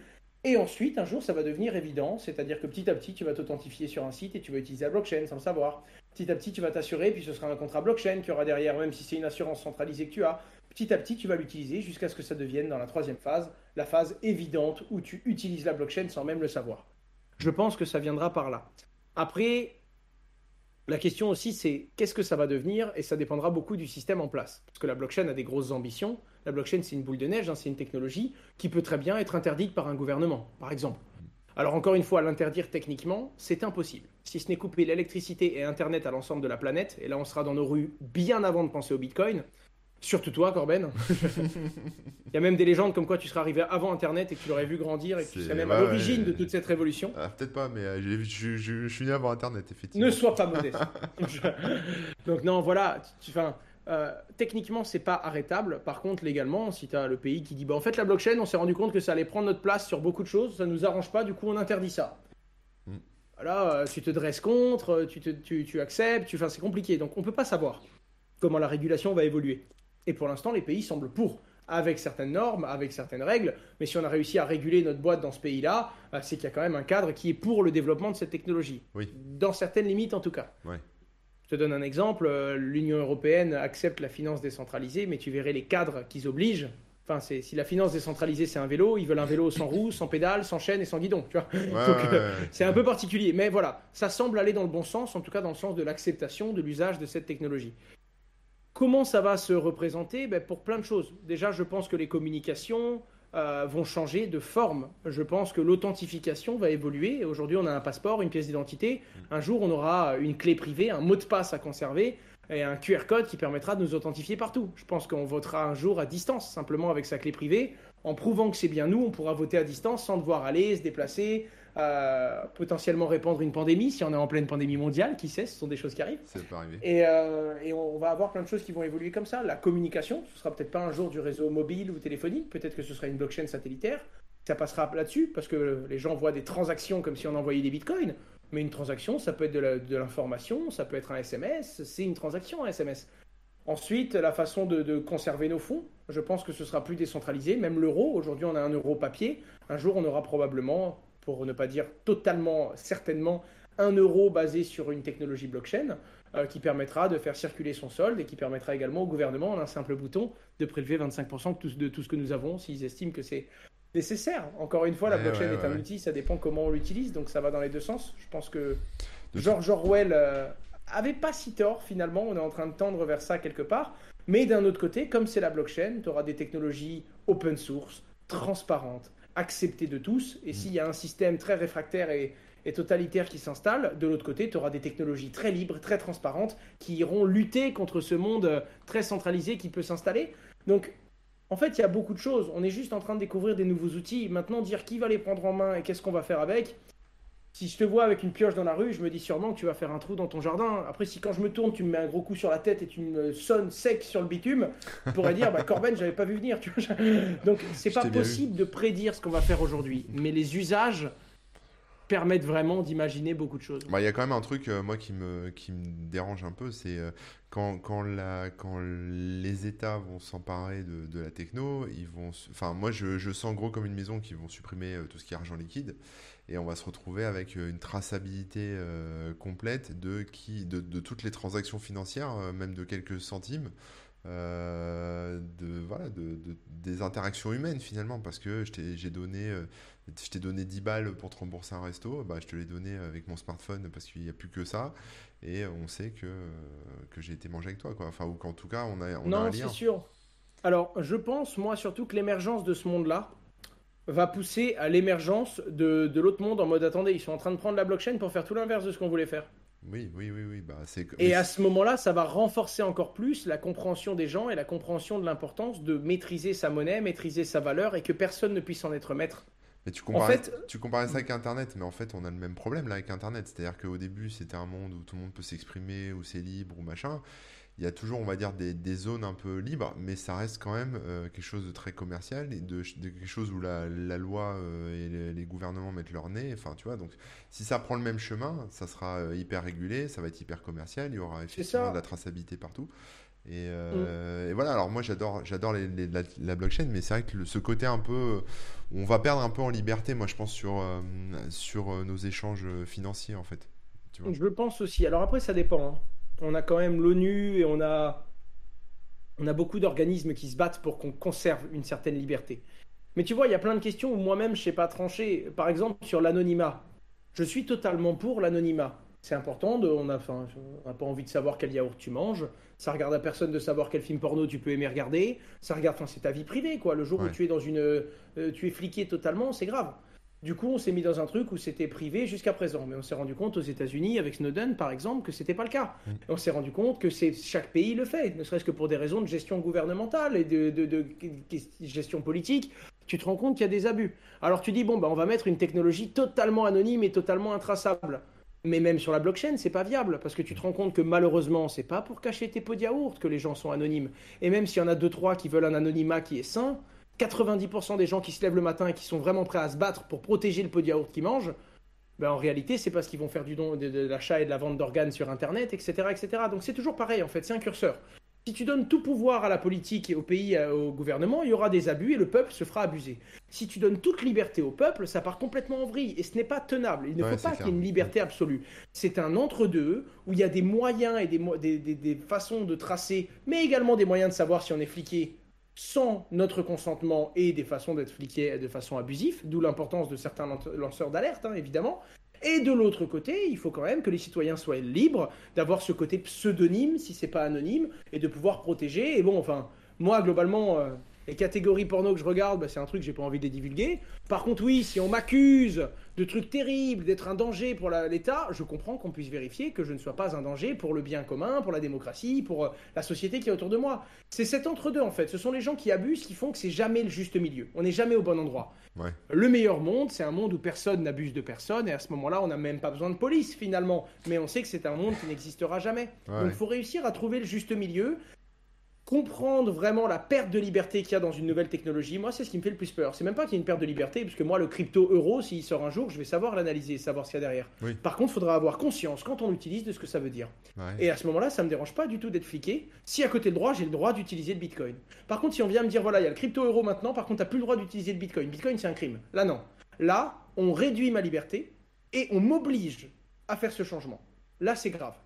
Et ensuite, un jour, ça va devenir évident, c'est-à-dire que petit à petit, tu vas t'authentifier sur un site et tu vas utiliser la blockchain sans le savoir. Petit à petit, tu vas t'assurer, puis ce sera un contrat blockchain qui aura derrière, même si c'est une assurance centralisée que tu as. Petit à petit, tu vas l'utiliser jusqu'à ce que ça devienne dans la troisième phase, la phase évidente où tu utilises la blockchain sans même le savoir. Je pense que ça viendra par là. Après, la question aussi, c'est qu'est-ce que ça va devenir et ça dépendra beaucoup du système en place. Parce que la blockchain a des grosses ambitions. La blockchain, c'est une boule de neige, hein, c'est une technologie qui peut très bien être interdite par un gouvernement, par exemple. Alors encore une fois, l'interdire techniquement, c'est impossible. Si ce n'est couper l'électricité et Internet à l'ensemble de la planète, et là on sera dans nos rues bien avant de penser au Bitcoin, Surtout toi, Corben. Il y a même des légendes comme quoi tu serais arrivé avant Internet et que tu l'aurais vu grandir et que tu serais même à l'origine de toute cette révolution. Ah, peut-être pas, mais euh, je, suis né avant Internet, effectivement. Ne sois pas modeste. Donc non, voilà. Enfin, euh, techniquement, c'est pas arrêtable. Par contre, légalement, si tu as le pays qui dit bah, en fait, la blockchain, on s'est rendu compte que ça allait prendre notre place sur beaucoup de choses, ça nous arrange pas, du coup, on interdit ça. Mm. Voilà, euh, tu te dresses contre, tu, te, tu, tu acceptes, tu... Enfin, c'est compliqué. Donc, on peut pas savoir comment la régulation va évoluer. Et pour l'instant, les pays semblent pour, avec certaines normes, avec certaines règles. Mais si on a réussi à réguler notre boîte dans ce pays-là, c'est qu'il y a quand même un cadre qui est pour le développement de cette technologie. Oui. Dans certaines limites, en tout cas. Je te donne un exemple. Euh, L'Union européenne accepte la finance décentralisée, mais tu verrais les cadres qu'ils obligent. Enfin, c'est si la finance décentralisée c'est un vélo, ils veulent un vélo sans roue, sans pédale, sans chaîne et sans guidon. Tu vois euh, c'est un peu particulier. Mais voilà, ça semble aller dans le bon sens, en tout cas dans le sens de l'acceptation de l'usage de cette technologie. Comment ça va se représenter? Ben, Pour plein de choses. Déjà, je pense que les communications euh, vont changer de forme. Je pense que l'authentification va évoluer. Aujourd'hui, on a un passeport, une pièce d'identité. Un jour, on aura une clé privée, un mot de passe à conserver et un QR code qui permettra de nous authentifier partout. Je pense qu'on votera un jour à distance, simplement avec sa clé privée. En prouvant que c'est bien nous, on pourra voter à distance sans devoir aller, se déplacer, euh, potentiellement répandre une pandémie, si on est en pleine pandémie mondiale, qui sait, ce sont des choses qui arrivent. Et, euh, et, on va avoir plein de choses qui vont évoluer comme ça. La communication, ce sera peut-être pas un jour du réseau mobile ou téléphonique, peut-être que ce sera une blockchain satellitaire. Ça passera là-dessus, parce que les gens voient des transactions comme si on envoyait des bitcoins. Mais une transaction, ça peut être de l'information, ça peut être un SMS, c'est une transaction un SMS. Ensuite, la façon de, de, conserver nos fonds, je pense que ce sera plus décentralisé. Même l'euro, aujourd'hui on a un euro papier, un jour on aura probablement pour ne pas dire totalement, certainement, un euro basé sur une technologie blockchain euh, qui permettra de faire circuler son solde et qui permettra également au gouvernement, en un simple bouton, de prélever 25% de tout, de tout ce que nous avons s'ils estiment que c'est nécessaire. Encore une fois, la Ouais, blockchain ouais, est un outil, ça dépend comment on l'utilise, donc ça va dans les deux sens. Je pense que George Orwell euh, avait pas si tort finalement, on est en train de tendre vers ça quelque part. Mais d'un autre côté, comme c'est la blockchain, tu auras des technologies open source, transparentes, acceptées de tous. Et s'il y a un système très réfractaire et, et totalitaire qui s'installe, de l'autre côté, tu auras des technologies très libres, très transparentes, qui iront lutter contre ce monde euh, très centralisé qui peut s'installer. Donc, en fait, il y a beaucoup de choses. On est juste en train de découvrir des nouveaux outils. Maintenant, dire qui va les prendre en main et qu'est-ce qu'on va faire avec. Si je te vois avec une pioche dans la rue, je me dis sûrement que tu vas faire un trou dans ton jardin. Après, si quand je me tourne, tu me mets un gros coup sur la tête et tu me sonnes sec sur le bitume, tu pourrais dire, bah, Corben, j'avais pas vu venir. Tu vois Donc, c'est Je pas possible de prédire ce qu'on va faire aujourd'hui. Mais les usages permettent vraiment d'imaginer beaucoup de choses. Bah, il y a quand même un truc, euh, moi, qui me, qui me dérange un peu, c'est euh, quand, quand, la, quand les États vont s'emparer de, de la techno, ils vont... Enfin, moi, je, je sens gros comme une maison qu'ils vont supprimer euh, tout ce qui est argent liquide, et on va se retrouver avec euh, une traçabilité euh, complète de, qui, de, de toutes les transactions financières, euh, même de quelques centimes, euh, de, voilà, de, de- des interactions humaines, finalement, parce que je t'ai j'ai donné... euh, je t'ai donné 10 balles pour te rembourser un resto, bah, je te l'ai donné avec mon smartphone parce qu'il n'y a plus que ça. Et on sait que, que j'ai été mangé avec toi. Quoi. Enfin, ou qu'en tout cas, on a, on a un non, lien. c'est sûr. Alors, je pense, moi, surtout que l'émergence de ce monde-là va pousser à l'émergence de, de l'autre monde en mode attendez, ils sont en train de prendre la blockchain pour faire tout l'inverse de ce qu'on voulait faire. Oui, oui, oui, oui. Bah, c'est... Et à ce moment-là, ça va renforcer encore plus la compréhension des gens et la compréhension de l'importance de maîtriser sa monnaie, maîtriser sa valeur et que personne ne puisse en être maître. Mais tu comparais, fait- tu comparais ça avec Internet, mais en fait, on a le même problème là avec Internet. C'est-à-dire qu'au début, c'était un monde où tout le monde peut s'exprimer, où c'est libre, ou machin. Il y a toujours, on va dire, des, des zones un peu libres, mais ça reste quand même euh, quelque chose de très commercial et de, de quelque chose où la, la loi euh, et les, les gouvernements mettent leur nez. Enfin, tu vois, donc si ça prend le même chemin, ça sera euh, hyper régulé, ça va être hyper commercial, il y aura effectivement de la traçabilité partout. Et, euh, et voilà, alors moi j'adore, j'adore les- les- la, la blockchain, mais c'est vrai que le- ce côté un peu, on va perdre un peu en liberté, moi je pense sur euh, sur nos échanges financiers en fait. Tu vois? Je le pense aussi. Alors après, ça dépend. hein. On a quand même l'ONU et on a, on a beaucoup d'organismes qui se battent pour qu'on conserve une certaine liberté. Mais tu vois, il y a plein de questions où moi-même, je ne sais pas trancher. Par exemple, sur l'anonymat. Je suis totalement pour l'anonymat. C'est important, de, on n'a enfin, pas envie de savoir quel yaourt tu manges. Ça regarde à personne de savoir quel film porno tu peux aimer regarder. Ça regarde, enfin, c'est ta vie privée, quoi. Le jour où Ouais. tu es dans une, euh, tu es fliqué totalement, c'est grave. Du coup, on s'est mis dans un truc où c'était privé jusqu'à présent. Mais on s'est rendu compte aux États-Unis, avec Snowden par exemple, que c'était pas le cas. Mm. On s'est rendu compte que c'est chaque pays le fait, ne serait-ce que pour des raisons de gestion gouvernementale et de, de- de- de gestion politique. Tu te rends compte qu'il y a des abus. Alors tu dis bon, bah, on va mettre une technologie totalement anonyme et totalement intraçable. Mais même sur la blockchain, c'est pas viable parce que tu te rends compte que malheureusement, c'est pas pour cacher tes pots de yaourt que les gens sont anonymes. Et même s'il y en a deux trois qui veulent un anonymat qui est sain, 90% des gens qui se lèvent le matin et qui sont vraiment prêts à se battre pour protéger le pot de yaourt qu'ils mangent, ben en réalité, c'est parce qu'ils vont faire du don, de, de l'achat et de la vente d'organes sur Internet, etc., etc. Donc c'est toujours pareil, en fait, c'est un curseur. Si tu donnes tout pouvoir à la politique et au pays, euh, au gouvernement, il y aura des abus et le peuple se fera abuser. Si tu donnes toute liberté au peuple, ça part complètement en vrille et ce n'est pas tenable. Il ne Ouais, faut pas qu'il y ait une liberté absolue. C'est un entre-deux où il y a des moyens et des, des- des façons de tracer, mais également des moyens de savoir si on est fliqué sans notre consentement et des façons d'être fliqué de façon abusive, d'où l'importance de certains lance- lanceurs d'alerte, hein, évidemment. Et de l'autre côté, il faut quand même que les citoyens soient libres d'avoir ce côté pseudonyme, si c'est pas anonyme, et de pouvoir protéger. Et bon, enfin, moi, globalement, euh, les catégories porno que je regarde, bah, c'est un truc que j'ai pas envie de les divulguer. Par contre, oui, si on m'accuse de trucs terribles, d'être un danger pour l'État, je comprends qu'on puisse vérifier que je ne sois pas un danger pour le bien commun, pour la démocratie, pour euh, la société qui est autour de moi. C'est cet entre-deux, en fait. Ce sont les gens qui abusent qui font que c'est jamais le juste milieu. On n'est jamais au bon endroit. Ouais. Le meilleur monde, c'est un monde où personne n'abuse de personne, et à ce moment-là, on n'a même pas besoin de police, finalement. Mais on sait que c'est un monde qui n'existera jamais. Ouais, Donc il faut réussir à trouver le juste milieu, comprendre vraiment la perte de liberté qu'il y a dans une nouvelle technologie. Moi, c'est ce qui me fait le plus peur. C'est même pas qu'il y ait une perte de liberté, parce que moi, le crypto-euro, s'il sort un jour, je vais savoir l'analyser, savoir ce qu'il y a derrière. Oui. Par contre, il faudra avoir conscience, quand on l'utilise, de ce que ça veut dire. Ouais. Et à ce moment-là, ça me dérange pas du tout d'être fliqué. Si à côté le droit, j'ai le droit d'utiliser le Bitcoin. Par contre, si on vient me dire, voilà, il y a le crypto-euro maintenant, par contre, tu n'as plus le droit d'utiliser le Bitcoin. Bitcoin, c'est un crime. Là, non. Là, on réduit ma liberté et on m'oblige à faire ce changement. Là, c'est grave.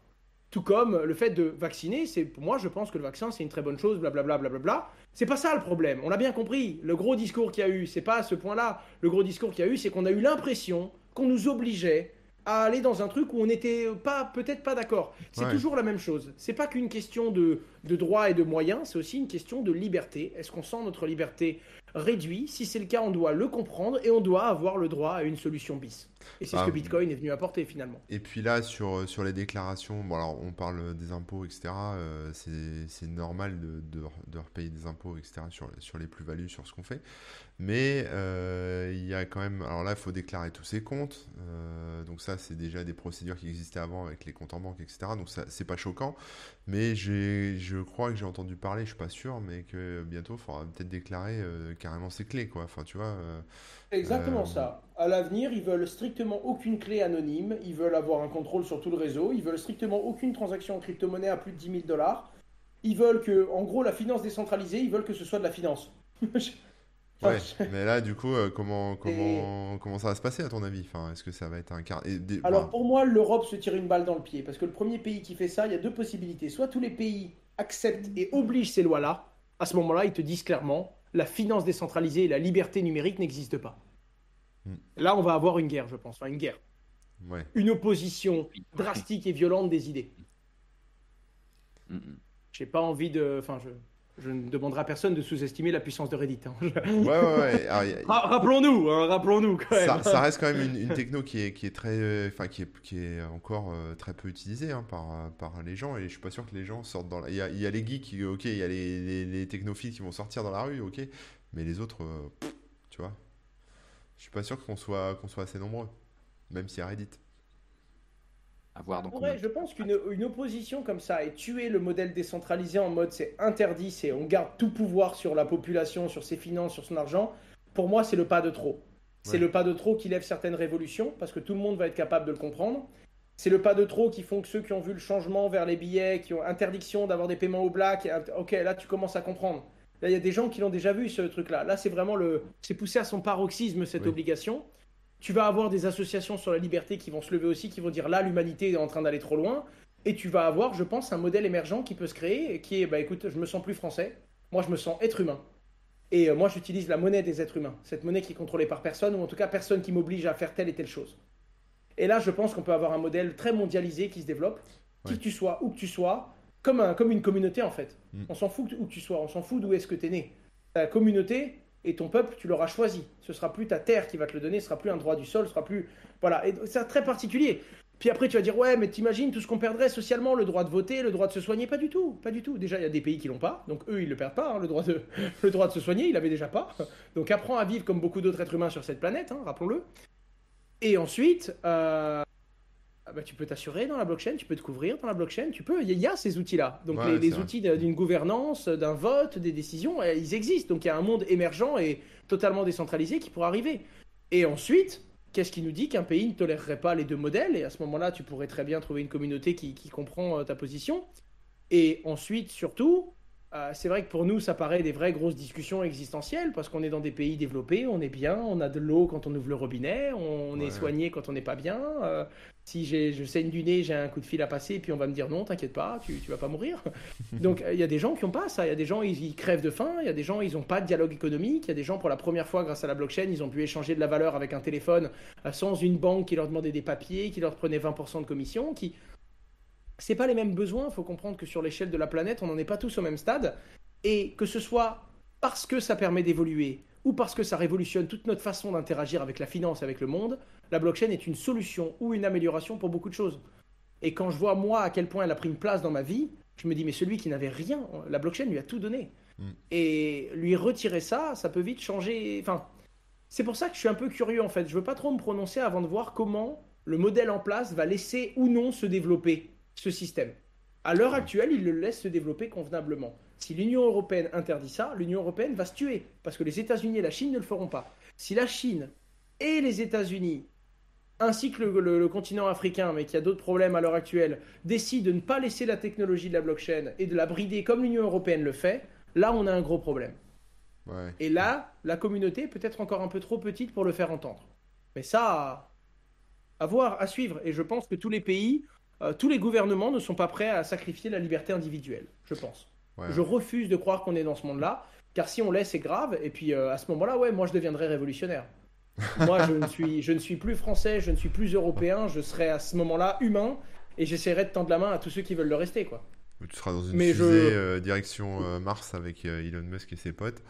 Tout comme le fait de vacciner, c'est pour moi, je pense que le vaccin c'est une très bonne chose, blablabla, blablabla. C'est pas ça le problème. On l'a bien compris. Le gros discours qu'il y a eu, c'est pas à ce point-là. Le gros discours qu'il y a eu, c'est qu'on a eu l'impression qu'on nous obligeait à aller dans un truc où on n'était pas peut-être pas d'accord. C'est toujours la même chose. C'est pas qu'une question de, de droit et de moyens, c'est aussi une question de liberté. Est-ce qu'on sent notre liberté? Réduite Si c'est le cas, on doit le comprendre et on doit avoir le droit à une solution bis. Et c'est ce que ah, Bitcoin est venu apporter finalement. Et puis là, sur, sur les déclarations, bon alors on parle des impôts, etc. Euh, c'est normal de, de, de, repayer des impôts, etc. sur, sur les plus-values, sur ce qu'on fait. Mais euh, il y a quand même. Alors là, il faut déclarer tous ses comptes. Euh, donc ça, c'est déjà des procédures qui existaient avant avec les comptes en banque, etc. Donc ça, c'est pas choquant. Mais je crois que j'ai entendu parler, je suis pas sûr, mais que bientôt, il faudra peut-être déclarer euh, carrément ses clés, quoi. Enfin, tu vois. Exactement ça. À l'avenir, ils veulent strictement aucune clé anonyme. Ils veulent avoir un contrôle sur tout le réseau. Ils veulent strictement aucune transaction en crypto-monnaie à plus de 10 000 dollars. Ils veulent que, en gros, la finance décentralisée, ils veulent que ce soit de la finance. Ouais, mais là, du coup, euh, comment, comment, comment ça va se passer à ton avis? Enfin, Est-ce que ça va être un quart Alors, pour moi, l'Europe se tire une balle dans le pied. Parce que le premier pays qui fait ça, il y a deux possibilités. Soit tous les pays acceptent et obligent ces lois-là. À ce moment-là, ils te disent clairement la finance décentralisée et la liberté numérique n'existent pas. Hmm. Là, on va avoir une guerre, je pense. Enfin, une guerre. Ouais. Une opposition drastique et violente des idées. Je hmm. J'ai pas envie de. Enfin, je je ne demanderai à personne de sous-estimer la puissance de Reddit. Hein. Ouais, ouais, ouais. Rappelons-nous, hein, rappelons-nous quand même. Ça, reste quand même une, techno qui est, qui est très, enfin, qui est, qui est encore euh, très peu utilisée hein, par, par les gens et je suis pas sûr que les gens sortent dans. La... Il, y a, il y a les geeks, ok, il y a les, les, technophiles qui vont sortir dans la rue, ok, mais les autres, euh, tu vois, je suis pas sûr qu'on soit, qu'on soit assez nombreux, même si y a Reddit je pense qu'une opposition comme ça et tuer le modèle décentralisé en mode c'est interdit, c'est on garde tout pouvoir sur la population, sur ses finances, sur son argent, pour moi c'est le pas de trop. C'est le pas de trop qui lève certaines révolutions parce que tout le monde va être capable de le comprendre. C'est le pas de trop qui font que ceux qui ont vu le changement vers les billets, qui ont interdiction d'avoir des paiements au black, ok, là tu commences à comprendre. Là, il y a des gens qui l'ont déjà vu ce truc-là. Là, c'est vraiment le, c'est poussé à son paroxysme cette obligation tu vas avoir des associations sur la liberté qui vont se lever aussi, qui vont dire là, l'humanité est en train d'aller trop loin. Et tu vas avoir, je pense, un modèle émergent qui peut se créer, qui est, bah écoute, je me sens plus français, moi je me sens être humain. Et euh, moi j'utilise la monnaie des êtres humains, cette monnaie qui est contrôlée par personne, ou en tout cas personne qui m'oblige à faire telle et telle chose. Et là, je pense qu'on peut avoir un modèle très mondialisé qui se développe, qui que tu sois, où que tu sois, comme, un, comme une communauté en fait. Mm. On s'en fout où tu sois, on s'en fout d'où est-ce que tu es né. La communauté, et ton peuple, tu l'auras choisi. Ce sera plus ta terre qui va te le donner, ce sera plus un droit du sol, ce sera plus. Voilà, et c'est très particulier. Puis après, tu vas dire, ouais, mais t'imagines tout ce qu'on perdrait socialement, le droit de voter, le droit de se soigner Pas du tout, pas du tout. Déjà, il y a des pays qui l'ont pas, donc eux, ils le perdent pas, hein, le, droit de, le droit de se soigner, ils l'avaient déjà pas. Donc apprends à vivre comme beaucoup d'autres êtres humains sur cette planète, hein, rappelons-le. Et ensuite, euh, ah bah, tu peux t'assurer dans la blockchain, tu peux te couvrir dans la blockchain, tu peux. Il y, a ces outils-là. Donc les, outils d'une gouvernance, d'un vote, des décisions, euh, ils existent. Donc il y a un monde émergent et totalement décentralisé qui pourrait arriver. Et ensuite, qu'est-ce qui nous dit qu'un pays ne tolérerait pas les deux modèles? Et à ce moment-là, tu pourrais très bien trouver une communauté qui, qui comprend euh, ta position. Et ensuite, surtout, euh, c'est vrai que pour nous, ça paraît des vraies grosses discussions existentielles parce qu'on est dans des pays développés, on est bien, on a de l'eau quand on ouvre le robinet, on est soigné quand on n'est pas bien. Euh, si je saigne du nez, j'ai un coup de fil à passer, et puis on va me dire non, t'inquiète pas, tu, tu vas pas mourir. Donc il y a des gens qui n'ont pas ça, il y a des gens, ils, crèvent de faim, il y a des gens, ils n'ont pas de dialogue économique, il y a des gens, pour la première fois, grâce à la blockchain, ils ont pu échanger de la valeur avec un téléphone euh, sans une banque qui leur demandait des papiers, qui leur prenait 20% de commission, qui c'est pas les mêmes besoins. Il faut comprendre que sur l'échelle de la planète, on n'en est pas tous au même stade. Et que ce soit parce que ça permet d'évoluer ou parce que ça révolutionne toute notre façon d'interagir avec la finance, avec le monde, la blockchain est une solution ou une amélioration pour beaucoup de choses. Et quand je vois moi à quel point elle a pris une place dans ma vie, je me dis mais celui qui n'avait rien, la blockchain lui a tout donné. Mm. Et lui retirer ça, ça peut vite changer. Enfin, c'est pour ça que je suis un peu curieux en fait. Je veux pas trop me prononcer avant de voir comment le modèle en place va laisser ou non se développer ce système. À l'heure actuelle, il le laisse se développer convenablement. Si l'Union européenne interdit ça, l'Union européenne va se tuer, parce que les États-Unis et la Chine ne le feront pas. Si la Chine et les États-Unis, ainsi que le, continent africain, mais qui a d'autres problèmes à l'heure actuelle, décident de ne pas laisser la technologie de la blockchain et de la brider comme l'Union européenne le fait, là on a un gros problème. Et là, la communauté peut être encore un peu trop petite pour le faire entendre. Mais ça, à voir, à suivre. Et je pense que tous les pays euh, tous les gouvernements ne sont pas prêts à sacrifier la liberté individuelle, je pense. Ouais. Je refuse de croire qu'on est dans ce monde-là, car si on l'est, c'est grave. Et puis euh, à ce moment-là, ouais, moi je deviendrai révolutionnaire. moi, je ne, suis, je ne suis plus français, je ne suis plus européen, je serai à ce moment-là humain et j'essaierai de tendre la main à tous ceux qui veulent le rester, quoi. Tu seras dans une Mais je- fusée euh, direction Mars avec Elon Musk et ses potes.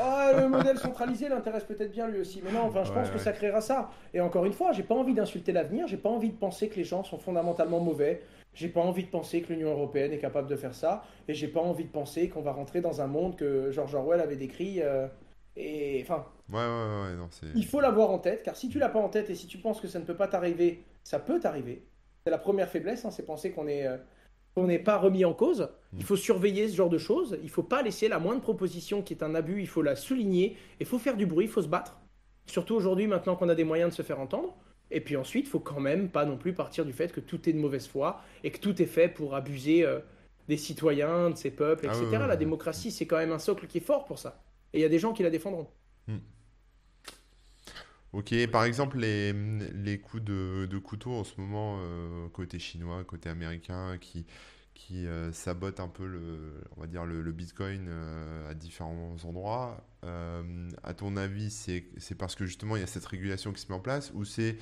Ah, le modèle centralisé l'intéresse peut-être bien lui aussi, mais non, enfin, je Ouais, pense que ça créera ça. Et encore une fois, j'ai pas envie d'insulter l'avenir, j'ai pas envie de penser que les gens sont fondamentalement mauvais, j'ai pas envie de penser que l'Union européenne est capable de faire ça, et j'ai pas envie de penser qu'on va rentrer dans un monde que George Orwell avait décrit. euh, et enfin, Ouais, ouais, ouais, ouais, non, c'est. il faut l'avoir en tête, car si tu l'as pas en tête et si tu penses que ça ne peut pas t'arriver, ça peut t'arriver. C'est la première faiblesse, hein, c'est penser qu'on est, euh, qu'on n'est pas remis en cause. Il faut surveiller ce genre de choses. Il faut pas laisser la moindre proposition qui est un abus. Il faut la souligner. Il faut faire du bruit. Il faut se battre. Surtout aujourd'hui, maintenant qu'on a des moyens de se faire entendre. Et puis ensuite, il faut quand même pas non plus partir du fait que tout est de mauvaise foi et que tout est fait pour abuser euh, des citoyens, de ces peuples, Ah etc. La démocratie, c'est quand même un socle qui est fort pour ça. Et il y a des gens qui la défendront. Ok, par exemple, les, les coups de, de couteau en ce moment, euh, côté chinois, côté américain, qui, qui euh, sabotent un peu le, on va dire le, le Bitcoin euh, à différents endroits. À ton avis, c'est, parce que justement il y a cette régulation qui se met en place ou c'est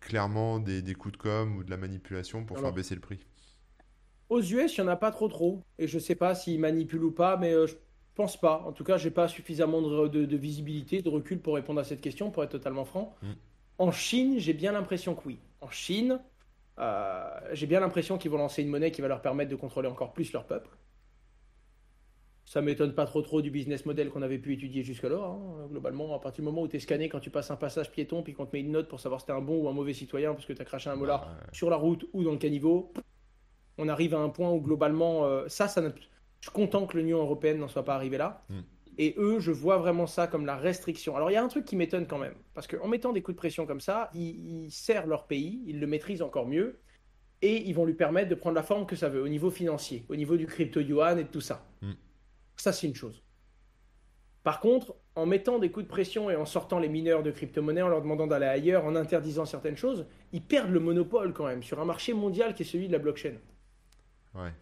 clairement des, des coups de com ou de la manipulation pour Alors, faire baisser le prix? Aux US, il n'y en a pas trop trop. Et je sais pas s'ils manipulent ou pas, mais je pense pas. En tout cas, j'ai pas suffisamment de, de- de visibilité, de recul pour répondre à cette question, pour être totalement franc. Mm. En Chine, j'ai bien l'impression que oui. En Chine, euh, j'ai bien l'impression qu'ils vont lancer une monnaie qui va leur permettre de contrôler encore plus leur peuple. Ça m'étonne pas trop trop du business model qu'on avait pu étudier jusque-là. hein. Globalement, à partir du moment où tu es scanné quand tu passes un passage piéton, puis qu'on te met une note pour savoir si t'es un bon ou un mauvais citoyen parce que tu as craché un molar, Bah, sur la route ou dans le caniveau, on arrive à un point où globalement, euh, ça, ça ne- je suis content que l'Union européenne n'en soit pas arrivée là. Mm. Et eux, je vois vraiment ça comme la restriction. Alors il y a un truc qui m'étonne quand même, parce qu'en mettant des coups de pression comme ça, ils, ils serrent leur pays, ils le maîtrisent encore mieux, et ils vont lui permettre de prendre la forme que ça veut au niveau financier, au niveau du crypto-yuan et de tout ça. Mm. Ça, c'est une chose. Par contre, en mettant des coups de pression et en sortant les mineurs de crypto-monnaies, en leur demandant d'aller ailleurs, en interdisant certaines choses, ils perdent le monopole quand même sur un marché mondial qui est celui de la blockchain. ouais.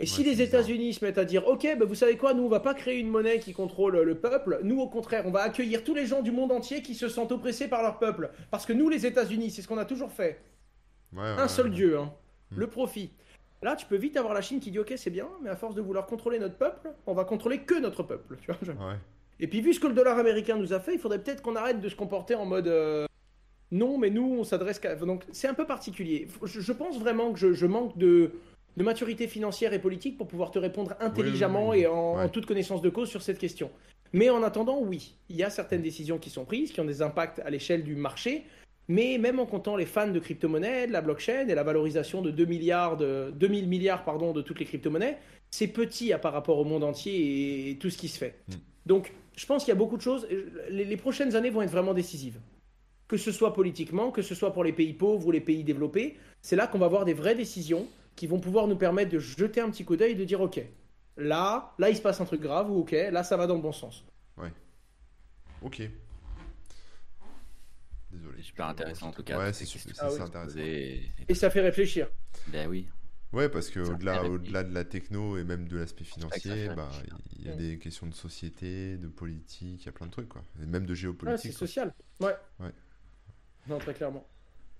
Et si les. États-Unis se mettent à dire, ok, bah, vous savez quoi, nous on va pas créer une monnaie qui contrôle le peuple, nous au contraire, on va accueillir tous les gens du monde entier qui se sentent oppressés par leur peuple, parce que nous les États-Unis, c'est ce qu'on a toujours fait, Ouais, un seul dieu, hein, Hmm. le profit. Là, tu peux vite avoir la Chine qui dit, ok, c'est bien, mais à force de vouloir contrôler notre peuple, on va contrôler que notre peuple. Tu vois, et puis vu ce que le dollar américain nous a fait, il faudrait peut-être qu'on arrête de se comporter en mode euh, non, mais nous on s'adresse qu'à. Donc c'est un peu particulier. Je, je pense vraiment que je, je manque de, de maturité financière et politique pour pouvoir te répondre intelligemment oui, oui. et en, Ouais. en toute connaissance de cause sur cette question. Mais en attendant, oui, il y a certaines décisions qui sont prises, qui ont des impacts à l'échelle du marché. Mais même en comptant les fans de crypto-monnaies, de la blockchain et la valorisation de 2 milliards de, 2000 milliards pardon, de toutes les crypto-monnaies, c'est petit à par rapport au monde entier et tout ce qui se fait. Mm. Donc, je pense qu'il y a beaucoup de choses. Les, les prochaines années vont être vraiment décisives. Que ce soit politiquement, que ce soit pour les pays pauvres ou les pays développés, c'est là qu'on va avoir des vraies décisions qui vont pouvoir nous permettre de jeter un petit coup d'œil et de dire ok, là, là il se passe un truc grave ou ok, là ça va dans le bon sens. Ok. Désolé. C'est super intéressant en tout cas. Ouais, c'est que vous intéressant. Et ça fait réfléchir. Ben oui. Ouais, parce que au-delà, au-delà de la techno et même de l'aspect financier, bah, il y a Ouais. des questions de société, de politique, il y a plein de trucs, quoi. Et même de Ouais, c'est géopolitique. social. Ouais. Ouais. Non, très clairement.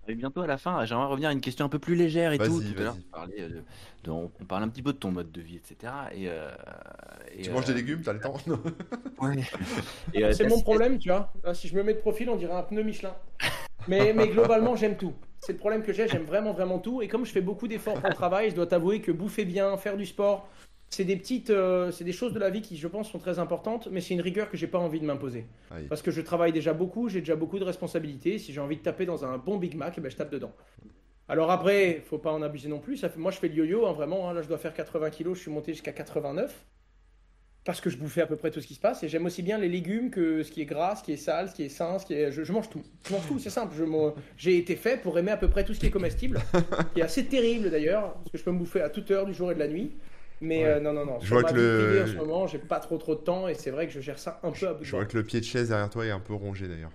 Et bientôt à la fin, j'aimerais revenir à une question un peu plus légère et tout. Tout à l'heure, vas-y. tu parlais de, de- on, on parle un petit peu de ton mode de vie, etc. Et, euh, et, Tu euh, manges des légumes, t'as le temps Non. ouais. Et, euh, C'est mon problème, tu vois. Là, si je me mets de profil, on dirait un pneu Michelin. Mais, mais globalement, j'aime tout. C'est le problème que j'ai, j'aime vraiment, vraiment tout. Et comme je fais beaucoup d'efforts pour le travail, je dois t'avouer que bouffer bien, faire du sport, c'est des petites, euh, c'est des choses de la vie qui, je pense, sont très importantes, mais c'est une rigueur que j'ai pas envie de m'imposer. Aïe. Parce que je travaille déjà beaucoup, j'ai déjà beaucoup de responsabilités. Si j'ai envie de taper dans un bon Big Mac, eh ben, je tape dedans. Alors après, faut pas en abuser non plus. Ça fait, moi, je fais le yo-yo, hein, vraiment. hein. là, je dois faire 80 kilos, je suis monté jusqu'à 89. Parce que je bouffais à peu près tout ce qui se passe. Et j'aime aussi bien les légumes que ce qui est gras, ce qui est sale, ce qui est sain, ce qui est... Je, je mange tout. Je mange tout, c'est simple. Je J'ai été fait pour aimer à peu près tout ce qui est comestible. qui est assez terrible d'ailleurs, parce que je peux me bouffer à toute heure du jour et de la nuit. Mais Ouais. euh, non, non, non. Je vois que le- en ce moment, j'ai pas trop trop de temps et c'est vrai que je gère ça un peu à bout Je vois que le pied de chaise derrière toi est un peu rongé d'ailleurs.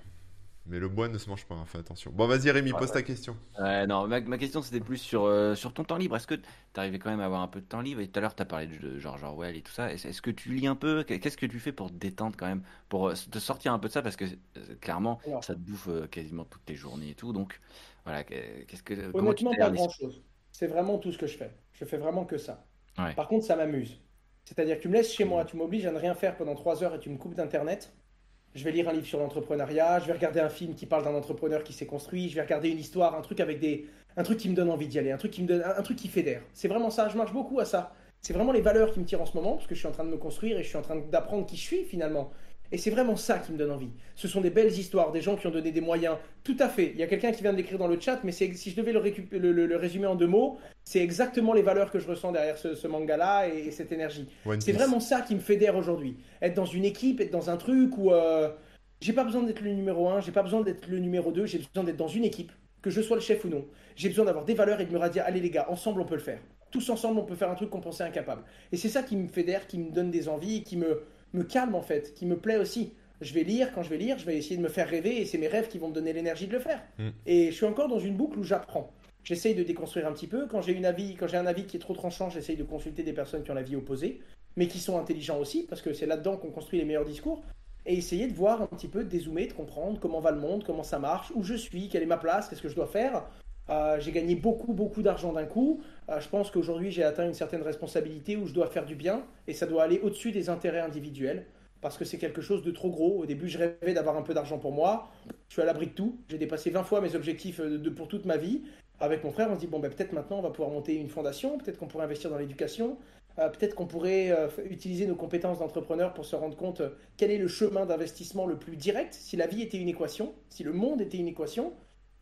Mais le bois ne se mange pas, hein, fais attention. Bon, vas-y Rémi, Ouais, pose ouais. ta question. Ouais, non, ma, ma question c'était plus sur, euh, sur ton temps libre. Est-ce que tu arrivais quand même à avoir un peu de temps libre? Et tout à l'heure, tu as parlé de George Orwell et tout ça. Est-ce que tu lis un peu? Qu'est- Qu'est-ce que tu fais pour te détendre quand même? Pour euh, te sortir un peu de ça? Parce que euh, clairement, Alors, ça te bouffe euh, quasiment toutes tes journées et tout. Donc, voilà, que- qu'est-ce que, comment tu honnêtement, pas grand-chose. C'est vraiment tout ce que je fais. Je fais vraiment que ça. Par contre, ça m'amuse. C'est-à-dire que tu me laisses chez moi, tu m'obliges à ne rien faire pendant trois heures et tu me coupes d'Internet. Je vais lire un livre sur l'entrepreneuriat, je vais regarder un film qui parle d'un entrepreneur qui s'est construit, je vais regarder une histoire, un truc avec des, un truc qui me donne envie d'y aller, un truc qui me donne, un truc qui fédère. C'est vraiment ça. Je marche beaucoup à ça. C'est vraiment les valeurs qui me tirent en ce moment parce que je suis en train de me construire et je suis en train d'apprendre qui je suis finalement. Et c'est vraiment ça qui me donne envie. Ce sont des belles histoires, des gens qui ont donné des moyens. Tout à fait. Il y a quelqu'un qui vient de l'écrire dans le chat, mais si je devais le, récup- le- le- le résumer en deux mots, c'est exactement les valeurs que je ressens derrière ce, ce manga-là et, et cette énergie. C'est vraiment ça qui me fédère aujourd'hui. Être dans une équipe, être dans un truc où euh, j'ai pas besoin d'être le numéro un, j'ai pas besoin d'être le numéro 2, j'ai besoin d'être dans une équipe, que je sois le chef ou non. J'ai besoin d'avoir des valeurs et de me dire allez les gars, ensemble on peut le faire. Tous ensemble on peut faire un truc qu'on pensait incapable. Et c'est ça qui me fédère, qui me donne des envies, qui me, me calme en fait, qui me plaît aussi. Je vais lire, quand je vais lire, je vais essayer de me faire rêver et c'est mes rêves qui vont me donner l'énergie de le faire. Mm. Et je suis encore dans une boucle où j'apprends. J'essaye de déconstruire un petit peu. Quand j'ai une avis, quand j'ai un avis qui est trop tranchant, j'essaye de consulter des personnes qui ont l'avis opposé, mais qui sont intelligents aussi, parce que c'est là-dedans qu'on construit les meilleurs discours. Et essayer de voir un petit peu, de dézoomer, de comprendre comment va le monde, comment ça marche, où je suis, quelle est ma place, qu'est-ce que je dois faire. Euh, j'ai gagné beaucoup, beaucoup d'argent d'un coup. Euh, je pense qu'aujourd'hui, j'ai atteint une certaine responsabilité où je dois faire du bien, et ça doit aller au-dessus des intérêts individuels, parce que c'est quelque chose de trop gros. Au début, je rêvais d'avoir un peu d'argent pour moi. Je suis à l'abri de tout. J'ai dépassé 20 fois mes objectifs euh, pour toute ma vie. Avec mon frère, on se dit, bon, ben, peut-être maintenant, on va pouvoir monter une fondation, peut-être qu'on pourrait investir dans l'éducation, peut-être qu'on pourrait utiliser nos compétences d'entrepreneur pour se rendre compte quel est le chemin d'investissement le plus direct, si la vie était une équation, si le monde était une équation.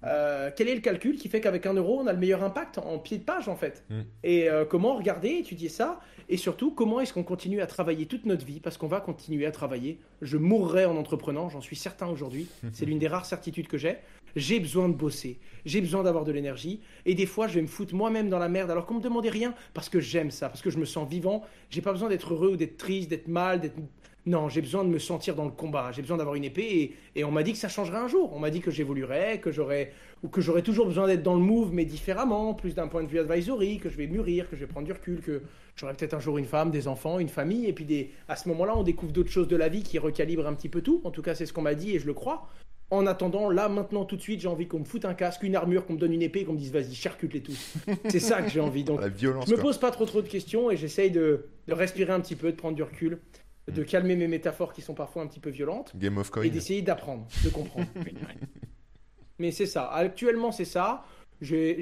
Euh, quel est le calcul qui fait qu'avec un euro, on a le meilleur impact en pied de page, en fait Mm. Et euh, comment regarder, étudier ça Et surtout, comment est-ce qu'on continue à travailler toute notre vie Parce qu'on va continuer à travailler. Je mourrai en entreprenant, j'en suis certain aujourd'hui. C'est l'une des rares certitudes que j'ai. J'ai besoin de bosser, j'ai besoin d'avoir de l'énergie. Et des fois, je vais me foutre moi-même dans la merde alors qu'on me demandait rien parce que j'aime ça, parce que je me sens vivant. J'ai pas besoin d'être heureux ou d'être triste, d'être mal, d'être. Non, j'ai besoin de me sentir dans le combat. J'ai besoin d'avoir une épée et, et on m'a dit que ça changerait un jour. On m'a dit que j'évoluerais, que j'aurais ou que j'aurais toujours besoin d'être dans le move mais différemment, plus d'un point de vue advisory, que je vais mûrir, que je vais prendre du recul, que j'aurai peut-être un jour une femme, des enfants, une famille et puis des... à ce moment-là, on découvre d'autres choses de la vie qui recalibrent un petit peu tout. En tout cas, c'est ce qu'on m'a dit et je le crois. En attendant, là, maintenant, tout de suite, j'ai envie qu'on me foute un casque, une armure, qu'on me donne une épée, qu'on me dise vas-y, charcute-les tous. c'est ça que j'ai envie. Donc, La violence. je me pose pas trop trop de questions et j'essaye de, de respirer un petit peu, de prendre du recul, de calmer mes métaphores qui sont parfois un petit peu violentes Game of Coin. et d'essayer d'apprendre, de comprendre. Mais c'est ça. Actuellement, c'est ça. J'ai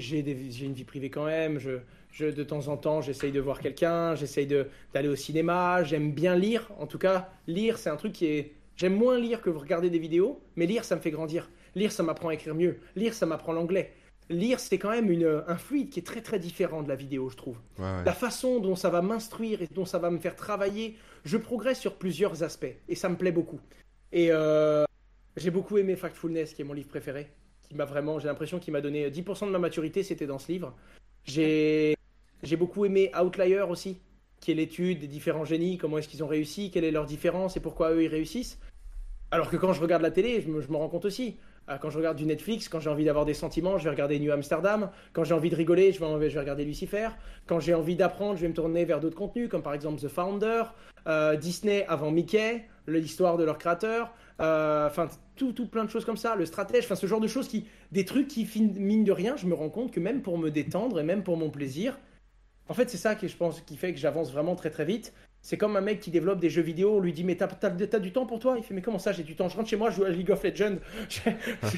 une vie privée quand même. Je, je, de temps en temps, j'essaye de voir quelqu'un. J'essaye d'aller au cinéma. J'aime bien lire. En tout cas, lire, c'est un truc qui est. J'aime moins lire que regarder des vidéos. Mais lire, ça me fait grandir. Lire, ça m'apprend à écrire mieux. Lire, ça m'apprend l'anglais. Lire, c'est quand même une, un fluide qui est très très différent de la vidéo, je trouve. Ouais, ouais. La façon dont ça va m'instruire et dont ça va me faire travailler, je progresse sur plusieurs aspects et ça me plaît beaucoup. Et euh, j'ai beaucoup aimé Factfulness, qui est mon livre préféré, qui m'a vraiment, j'ai l'impression qu'il m'a donné 10% de ma maturité, c'était dans ce livre. J'ai j'ai beaucoup aimé Outlier aussi, qui est l'étude des différents génies, comment est-ce qu'ils ont réussi, quelle est leur différence et pourquoi eux ils réussissent. Alors que quand je regarde la télé, je me, je me rends compte aussi. Euh, Quand je regarde du Netflix, quand j'ai envie d'avoir des sentiments, je vais regarder New Amsterdam. Quand j'ai envie de rigoler, je vais, vais regarder Lucifer. Quand j'ai envie d'apprendre, je vais me tourner vers d'autres contenus, comme par exemple The Founder, euh, Disney avant Mickey, l'histoire de leur créateur. euh, Enfin, tout, tout plein de choses comme ça. Le stratège, enfin, ce genre de choses qui, des trucs qui, mine de rien, je me rends compte que même pour me détendre et même pour mon plaisir, en fait, c'est ça qui, je pense, qui fait que j'avance vraiment très très vite. C'est comme un mec qui développe des jeux vidéo, on lui dit mais t'as, t'as- t'as du temps pour toi? Il fait mais comment ça j'ai du temps? Je rentre chez moi, je joue à League of Legends, je,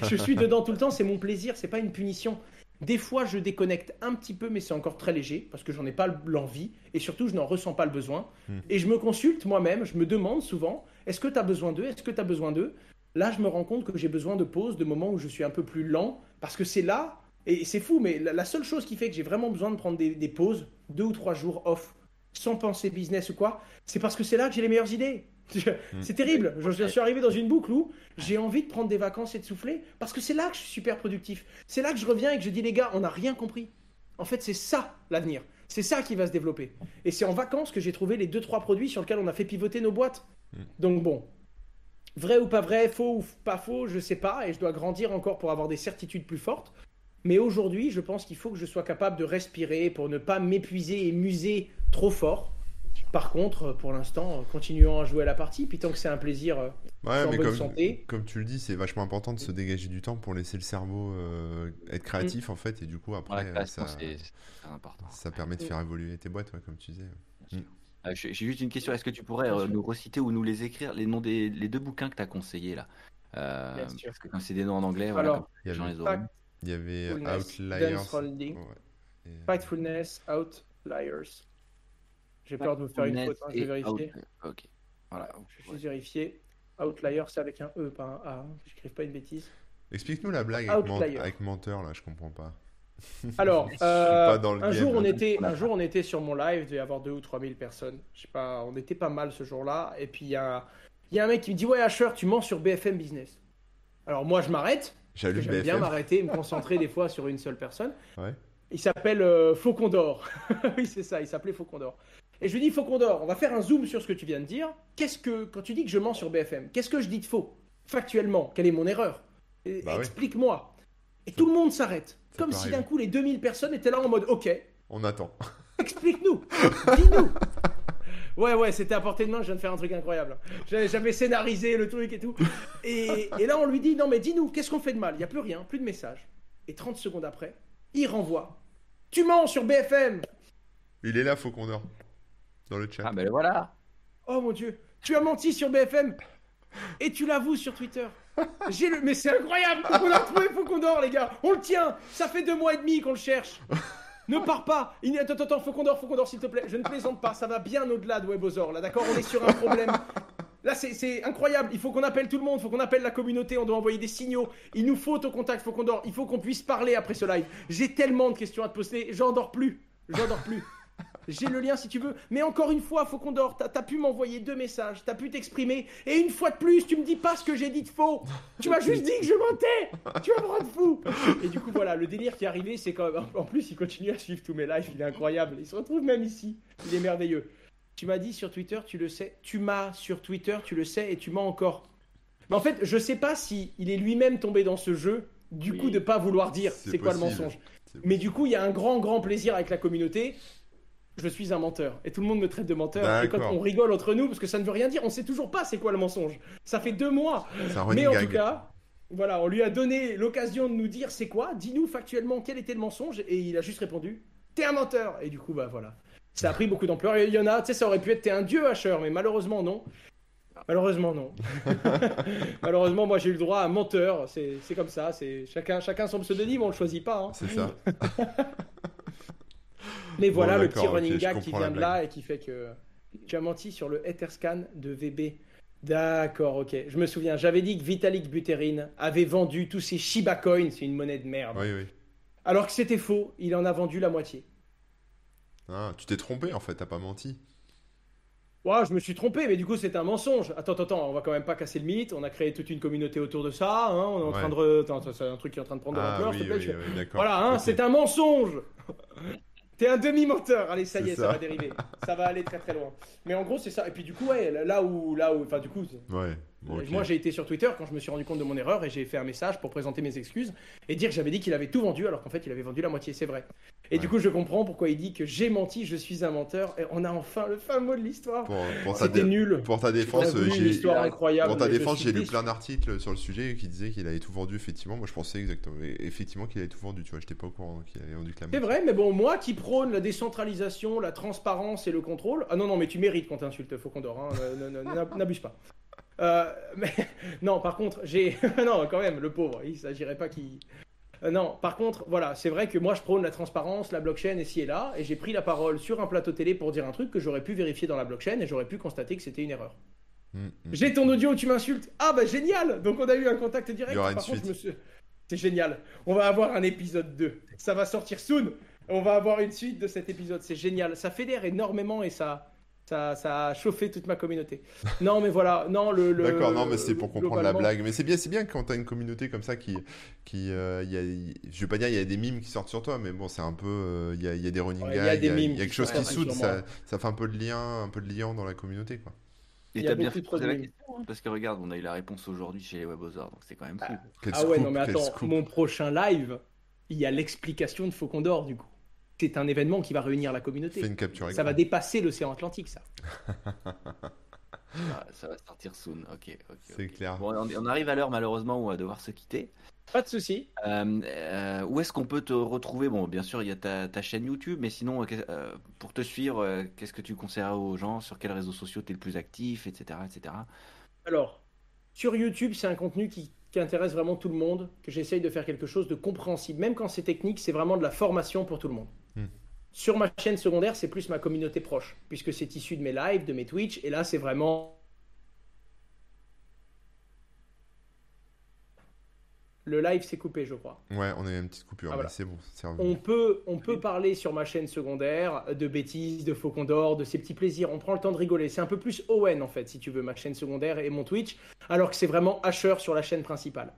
je suis dedans tout le temps, c'est mon plaisir, c'est pas une punition. Des fois je déconnecte un petit peu mais c'est encore très léger parce que j'en ai pas l'envie et surtout je n'en ressens pas le besoin. Hmm. Et je me consulte moi-même, je me demande souvent est-ce que tu as besoin d'eux? Est-ce que tu as besoin d'eux? Là je me rends compte que j'ai besoin de pauses, de moments où je suis un peu plus lent parce que c'est là, et c'est fou mais la, la seule chose qui fait que j'ai vraiment besoin de prendre des, des pauses, deux ou trois jours off, sans penser business ou quoi, c'est parce que c'est là que j'ai les meilleures idées. C'est terrible. Je, je suis arrivé dans une boucle où j'ai envie de prendre des vacances et de souffler parce que c'est là que je suis super productif. C'est là que je reviens et que je dis les gars, on n'a rien compris. En fait, c'est ça l'avenir. C'est ça qui va se développer. Et c'est en vacances que j'ai trouvé les deux trois produits sur lesquels on a fait pivoter nos boîtes. Donc bon, Vrai ou pas vrai, faux ou pas faux, je sais pas, et je dois grandir encore pour avoir des certitudes plus fortes. Mais aujourd'hui, je pense qu'il faut que je sois capable de respirer pour ne pas m'épuiser et muser trop fort. Par contre, pour l'instant, continuons à jouer à la partie, puis tant que c'est un plaisir euh, Ouais, en mais bonne comme, santé. comme tu le dis, c'est vachement important de se dégager du temps pour laisser le cerveau euh, être créatif Mm. en fait, et du coup après euh, création, ça, c'est c'est très important. ça permet de faire évoluer tes boîtes, ouais, comme tu disais. Euh, J'ai juste une question. Est-ce que tu pourrais euh, nous reciter ou nous les écrire les noms des les deux bouquins que tu as conseillés là? Euh. Parce que comme c'est des noms en anglais, voilà, Alors, comme Il y avait, les auront. Fact- il y avait Fullness, Outliers. Ouais, et, euh, Fightfulness, Outliers. J'ai peur de vous faire une faute, hein, je vais vérifier. out- Ok. Voilà. Je vais juste vérifier. Outlier, c'est avec un E, pas un A. hein. Je pas une bêtise. Explique-nous la blague avec, ment- Outlier. avec menteur là, je comprends pas. Alors, suis euh, pas un, game, jour, on là. était, un jour, on était sur mon live, il devait y avoir 2 ou 3 000 personnes. Je sais pas, on était pas mal ce jour-là. Et puis, il y a, il y a un mec qui me dit Ouais, Asher, tu mens sur BFM Business. Alors, moi, je m'arrête. J'aime bien m'arrêter et me concentrer des fois sur une seule personne. Ouais. Il s'appelle euh, Faucon d'Or. oui, c'est ça, il s'appelait Faucon d'Or. Et je lui dis Faucon d'Or, on va faire un zoom sur ce que tu viens de dire. Qu'est-ce que, quand tu dis que je mens sur BFM, qu'est-ce que je dis de faux Factuellement, quelle est mon erreur? Bah oui. Explique-moi. Et tout le monde s'arrête. Comme si d'un coup les 2000 personnes étaient là en mode Ok, On attend. explique-nous, dis-nous. Ouais, ouais, c'était à portée de main, je viens de faire un truc incroyable. J'avais j'avais scénarisé le truc et tout. Et, et là, on lui dit, non, mais dis-nous, qu'est-ce qu'on fait de mal? Il n'y a plus rien, plus de message. Et 30 secondes après, il renvoie. Tu mens sur BFM Il est là, faut qu'on dort. Dans le chat. Ah ben voilà. Oh mon dieu, tu as menti sur BFM et tu l'avoues sur Twitter. J'ai le... Mais c'est incroyable, faut qu'on a retrouvé, faut qu'on dort les gars. On le tient, ça fait deux mois et demi qu'on le cherche. Ne pars pas. Il... Attends, attends, attends, faut qu'on dort, faut qu'on dort s'il te plaît. Je ne plaisante pas, ça va bien au-delà de Webosaur là, d'accord? On est sur un problème. Là, c'est- incroyable. Il faut qu'on appelle tout le monde, il faut qu'on appelle la communauté, on doit envoyer des signaux. Il nous faut au contact, faut qu'on dort. Il faut qu'on puisse parler après ce live. J'ai tellement de questions à te poser, j'en dors plus. J'en dors plus. J'ai le lien si tu veux. Mais encore une fois, faut qu'on dort. T'as as pu m'envoyer deux messages, t'as pu t'exprimer. Et une fois de plus, tu me dis pas ce que j'ai dit de faux. Tu m'as juste dit que je mentais. Tu vas me rendre fou. Et du coup, voilà, le délire qui est arrivé, c'est quand même. En plus, il continue à suivre tous mes lives. Il est incroyable. Il se retrouve même ici. Il est merveilleux. Tu m'as dit sur Twitter, tu le sais. Tu m'as sur Twitter, tu le sais, et tu m'as encore. Mais en fait, je sais pas si il est lui-même tombé dans ce jeu. Du Oui. coup, de pas vouloir dire C'est quoi le mensonge. Mais du coup, il y a un grand, grand plaisir avec la communauté. Je suis un menteur. Et tout le monde me traite de menteur. Et quand on rigole entre nous, parce que ça ne veut rien dire, on sait toujours pas c'est quoi le mensonge. Ça fait deux mois. Mais en gag. tout cas, voilà, on lui a donné l'occasion de nous dire c'est quoi. Dis-nous factuellement quel était le mensonge. Et il a juste répondu T'es un menteur. Et du coup, bah voilà. Ça a pris beaucoup d'ampleur. Et Il y en a, tu sais, ça aurait pu être un dieu, Asher. Mais malheureusement, non. Malheureusement, non. malheureusement, moi, j'ai eu le droit à menteur. C'est comme ça. C'est chacun, chacun son pseudonyme, on le choisit pas. hein. C'est ça. Mais Bon, voilà le petit running gag qui vient de là et qui fait que tu as menti sur le Etherscan de VB. D'accord, ok. Je me souviens, j'avais dit que Vitalik Buterin avait vendu tous ses Shiba Coins, c'est une monnaie de merde. Oui, oui. Alors que c'était faux, il en a vendu la moitié. Ah, tu t'es trompé en fait, t'as pas menti. Ouais, je me suis trompé, mais du coup c'est un mensonge. Attends, attends, attends, on va quand même pas casser le mythe. On a créé toute une communauté autour de ça. hein, On est en Ouais. train de. Attends, c'est un truc qui est en train de prendre de Ah l'ampleur. oui, s'il te plaît, oui, tu- oui, d'accord. Voilà, hein, c'est un mensonge. T'es un demi-menteur. Allez, ça y est, ça. ça. va dériver. ça va aller très très loin. Mais en gros, c'est ça. Et puis du coup, ouais, là où, là où, enfin du coup, Ouais. Ok. moi j'ai été sur Twitter quand je me suis rendu compte de mon erreur et j'ai fait un message pour présenter mes excuses et dire que j'avais dit qu'il avait tout vendu alors qu'en fait il avait vendu la moitié. C'est vrai. Et du coup, je comprends pourquoi il dit que j'ai menti, je suis un menteur. Et on a enfin le fin mot de l'histoire. Pour, pour C'était nul. pour ta défense, euh, j'ai pour ta défense, lu plein d'articles sur le sujet qui disaient qu'il avait tout vendu effectivement. Moi, je pensais exactement, effectivement qu'il avait tout vendu. Tu vois, j'étais pas au courant qu'il avait vendu que la C'est moitié. vrai, mais bon, moi qui prône la décentralisation, la transparence et le contrôle. Ah non, non, mais tu mérites qu'on t'insulte, faut qu'on dort. Hein, N'abuse pas. Euh, mais non, par contre, j'ai. non, quand même, le pauvre, il s'agirait pas qu'il. Euh, non, par contre, voilà, c'est vrai que moi je prône la transparence, la blockchain et ci et là, et j'ai pris la parole sur un plateau télé pour dire un truc que j'aurais pu vérifier dans la blockchain et j'aurais pu constater que c'était une erreur. Mm, mm. J'ai ton audio où tu m'insultes. Ah bah génial Donc on a eu un contact direct. Il y aura une Par suite. suis- C'est génial. On va avoir un épisode 2. Ça va sortir soon. On va avoir une suite de cet épisode. C'est génial. Ça fédère énormément et ça... Ça, ça a chauffé toute ma communauté. Non, mais voilà. Non, le. le- D'accord, non, mais c'est pour comprendre la blague. Mais c'est bien, c'est bien quand t'as une communauté comme ça qui, qui, euh, il y a, je vais pas dire il y a des mimes qui sortent sur toi, mais bon, c'est un peu, euh, il y, a, il y a des running Ouais, il y a des il y a, mimes il y a quelque chose qui soude, ça, ça fait un peu de lien, un peu de lien dans la communauté, quoi. Et Il y a t'as bien beaucoup fait poser la question, hein, parce que regarde, on a eu la réponse aujourd'hui chez les donc c'est quand même fou. Quel Ah ouais, non mais attends, mon prochain live, il y a l'explication de Faucon d'Or du coup. C'est un événement qui va réunir la communauté. Fais une capture Ça écran. va dépasser l'océan Atlantique, ça. Ah, ça va sortir soon. Ok, ok. C'est clair. Bon, on, arrive à l'heure malheureusement où on va devoir se quitter. Pas de souci. Euh, euh, où est-ce qu'on peut te retrouver? Bon, bien sûr, il y a ta, ta chaîne YouTube, mais sinon, euh, pour te suivre, euh, qu'est-ce que tu conseillerais aux gens? Sur quels réseaux sociaux tu es le plus actif, etc. etc. Alors, sur YouTube, c'est un contenu qui, qui intéresse vraiment tout le monde, que j'essaye de faire quelque chose de compréhensible. Même quand c'est technique, c'est vraiment de la formation pour tout le monde. Sur ma chaîne secondaire, c'est plus ma communauté proche, puisque c'est issu de mes lives, de mes Twitch, et là, c'est vraiment... Le live s'est coupé, je crois. Ouais, on a eu une petite coupure, Ah, mais voilà. c'est bon, c'est revenu. On peut, on peut parler sur ma chaîne secondaire de bêtises, de faucon d'or, de ces petits plaisirs. On prend le temps de rigoler. C'est un peu plus Owen en fait, si tu veux, ma chaîne secondaire et mon Twitch, alors que c'est vraiment Asher sur la chaîne principale.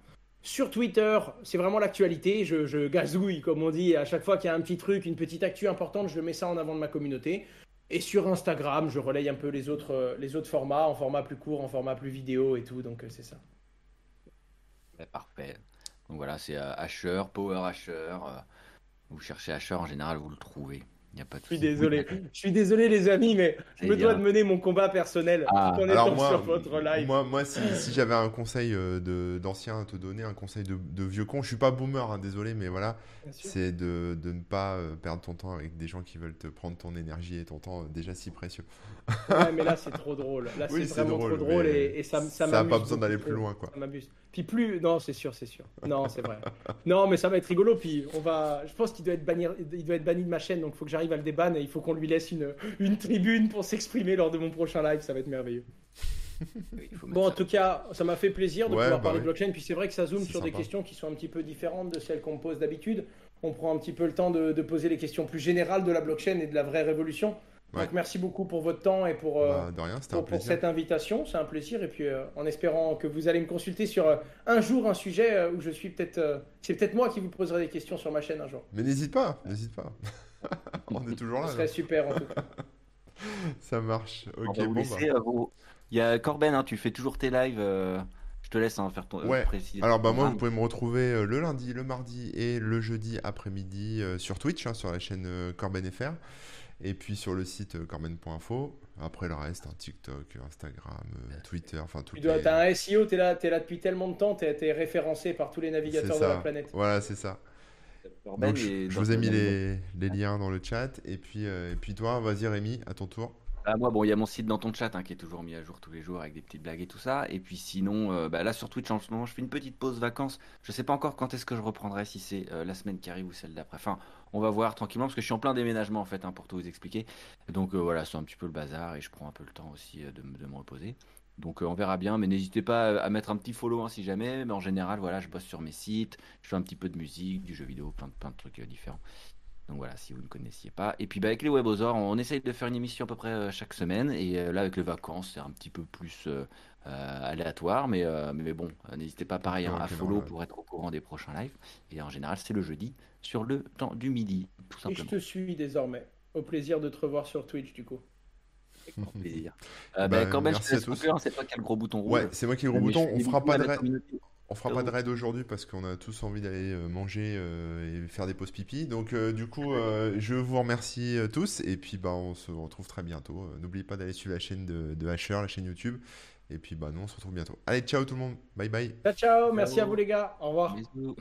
Sur Twitter, c'est vraiment l'actualité. Je, gazouille, comme on dit, à chaque fois qu'il y a un petit truc, une petite actu importante, je mets ça en avant de ma communauté. Et sur Instagram, je relaye un peu les autres, euh, formats, en format plus court, en format plus vidéo et tout. Donc euh, c'est ça. Parfait. Donc voilà, c'est euh, Asher, Power Asher. vous cherchez Asher, en général, vous le trouvez. Il n'y a pas de Je suis désolé. Je suis désolé les amis, mais je me dois de mener mon combat personnel Ah, tout en Alors étant moi, sur votre live. moi, moi, si, si j'avais un conseil euh, d'ancien à te donner, un conseil de, de vieux con, je suis pas boomer, hein, désolé, mais voilà, c'est de, de ne pas euh, perdre ton temps avec des gens qui veulent te prendre ton énergie et ton temps euh, déjà si précieux. Ouais, mais là, c'est trop drôle. Là, Oui, c'est vraiment drôle, trop drôle et, et ça, ça ça m'amuse pas besoin d'aller plus loin, quoi. Ça m'amuse. Puis plus, non, c'est sûr, c'est sûr. Non, c'est vrai. non, mais ça va être rigolo. Puis on va, je pense qu'il doit être banni, il doit être banni de ma chaîne, donc il faut que j'arrive à le déban et il faut qu'on lui laisse une, une tribune pour s'exprimer lors de mon prochain live. Ça va être merveilleux. Bon, en tout cas, ça m'a fait plaisir de Ouais, pouvoir bah parler oui. de blockchain. Puis c'est vrai que ça zoome sur des questions qui sont un petit peu différentes de celles qu'on me pose d'habitude. On prend un petit peu le temps de, de poser les questions plus générales de la blockchain et de la vraie révolution. Ouais. Donc merci beaucoup pour votre temps et pour. euh, Bah, de rien, c'était un pour, cette invitation. C'est un plaisir. Et puis, euh, en espérant que vous allez me consulter sur euh, un jour un sujet euh, où je suis peut-être. euh, c'est peut-être moi qui vous poserai des questions sur ma chaîne un jour. Mais n'hésite pas, n'hésite pas. On est toujours Ce là. serait là. super en tout cas. Ça marche. On Ok, va vous bon, laisser, bah. vous- Il y a Corben, hein, tu fais toujours tes lives. euh, Je te laisse hein, faire ton. Ouais. préciser Alors bah moi vous pouvez me retrouver euh, le lundi, le mardi et le jeudi après-midi euh, sur Twitch, hein, sur la chaîne euh, Corben FR, et puis sur le site euh, corben.info. Après le reste, hein, TikTok, Instagram, euh, Twitter, enfin tout. Tu dois, t'as un SEO, t'es là, t'es là depuis tellement de temps, t'es, t'es référencé par tous les navigateurs de la planète. Voilà, c'est ça. Donc, je, vous ai mis les, les liens dans le chat, et puis euh, et puis toi, vas-y Rémi, à ton tour. Ah, moi, bon, il y a mon site dans ton chat hein, qui est toujours mis à jour tous les jours avec des petites blagues et tout ça. Et puis sinon, euh, bah, là sur Twitch en ce moment, je fais une petite pause vacances. Je sais pas encore quand est-ce que je reprendrai, si c'est euh, la semaine qui arrive ou celle d'après. Enfin, on va voir tranquillement parce que je suis en plein déménagement en fait, hein, pour tout vous expliquer. Donc euh, voilà, c'est un petit peu le bazar et je prends un peu le temps aussi euh, de, me- reposer. Donc euh, on verra bien, mais n'hésitez pas à mettre un petit follow hein, si jamais. Mais en général, voilà, je bosse sur mes sites, je fais un petit peu de musique, du jeu vidéo, plein de, plein de trucs différents. Donc voilà, si vous ne connaissiez pas. Et puis bah, avec les Webosaures, on essaye de faire une émission à peu près euh, chaque semaine. Et euh, là, avec les vacances, c'est un petit peu plus euh, aléatoire. Mais, euh, mais bon, n'hésitez pas pareil hein, Ouais, à follow pour être au courant des prochains lives. Et en général, c'est le jeudi sur le temps du midi, tout Et je simplement. te suis désormais. Au plaisir de te revoir sur Twitch du coup. Avec grand plaisir. Euh, Bah, bah, je te laisse c'est toi qui as le gros bouton rouge. Ouais, c'est moi qui ai le gros Mais bouton. On fera pas de. On fera pas de raid aujourd'hui parce qu'on a tous envie d'aller euh, manger euh, et faire des pauses pipi. Donc euh, du coup, euh, je vous remercie euh, tous et puis bah on se retrouve très bientôt. Euh, N'oubliez pas d'aller suivre la chaîne de, de Asher, la chaîne YouTube. Et puis bah nous on se retrouve bientôt. Allez, ciao tout le monde. Bye bye. Ciao, ciao. Merci Ciao. à vous les gars. Au revoir. Bisous.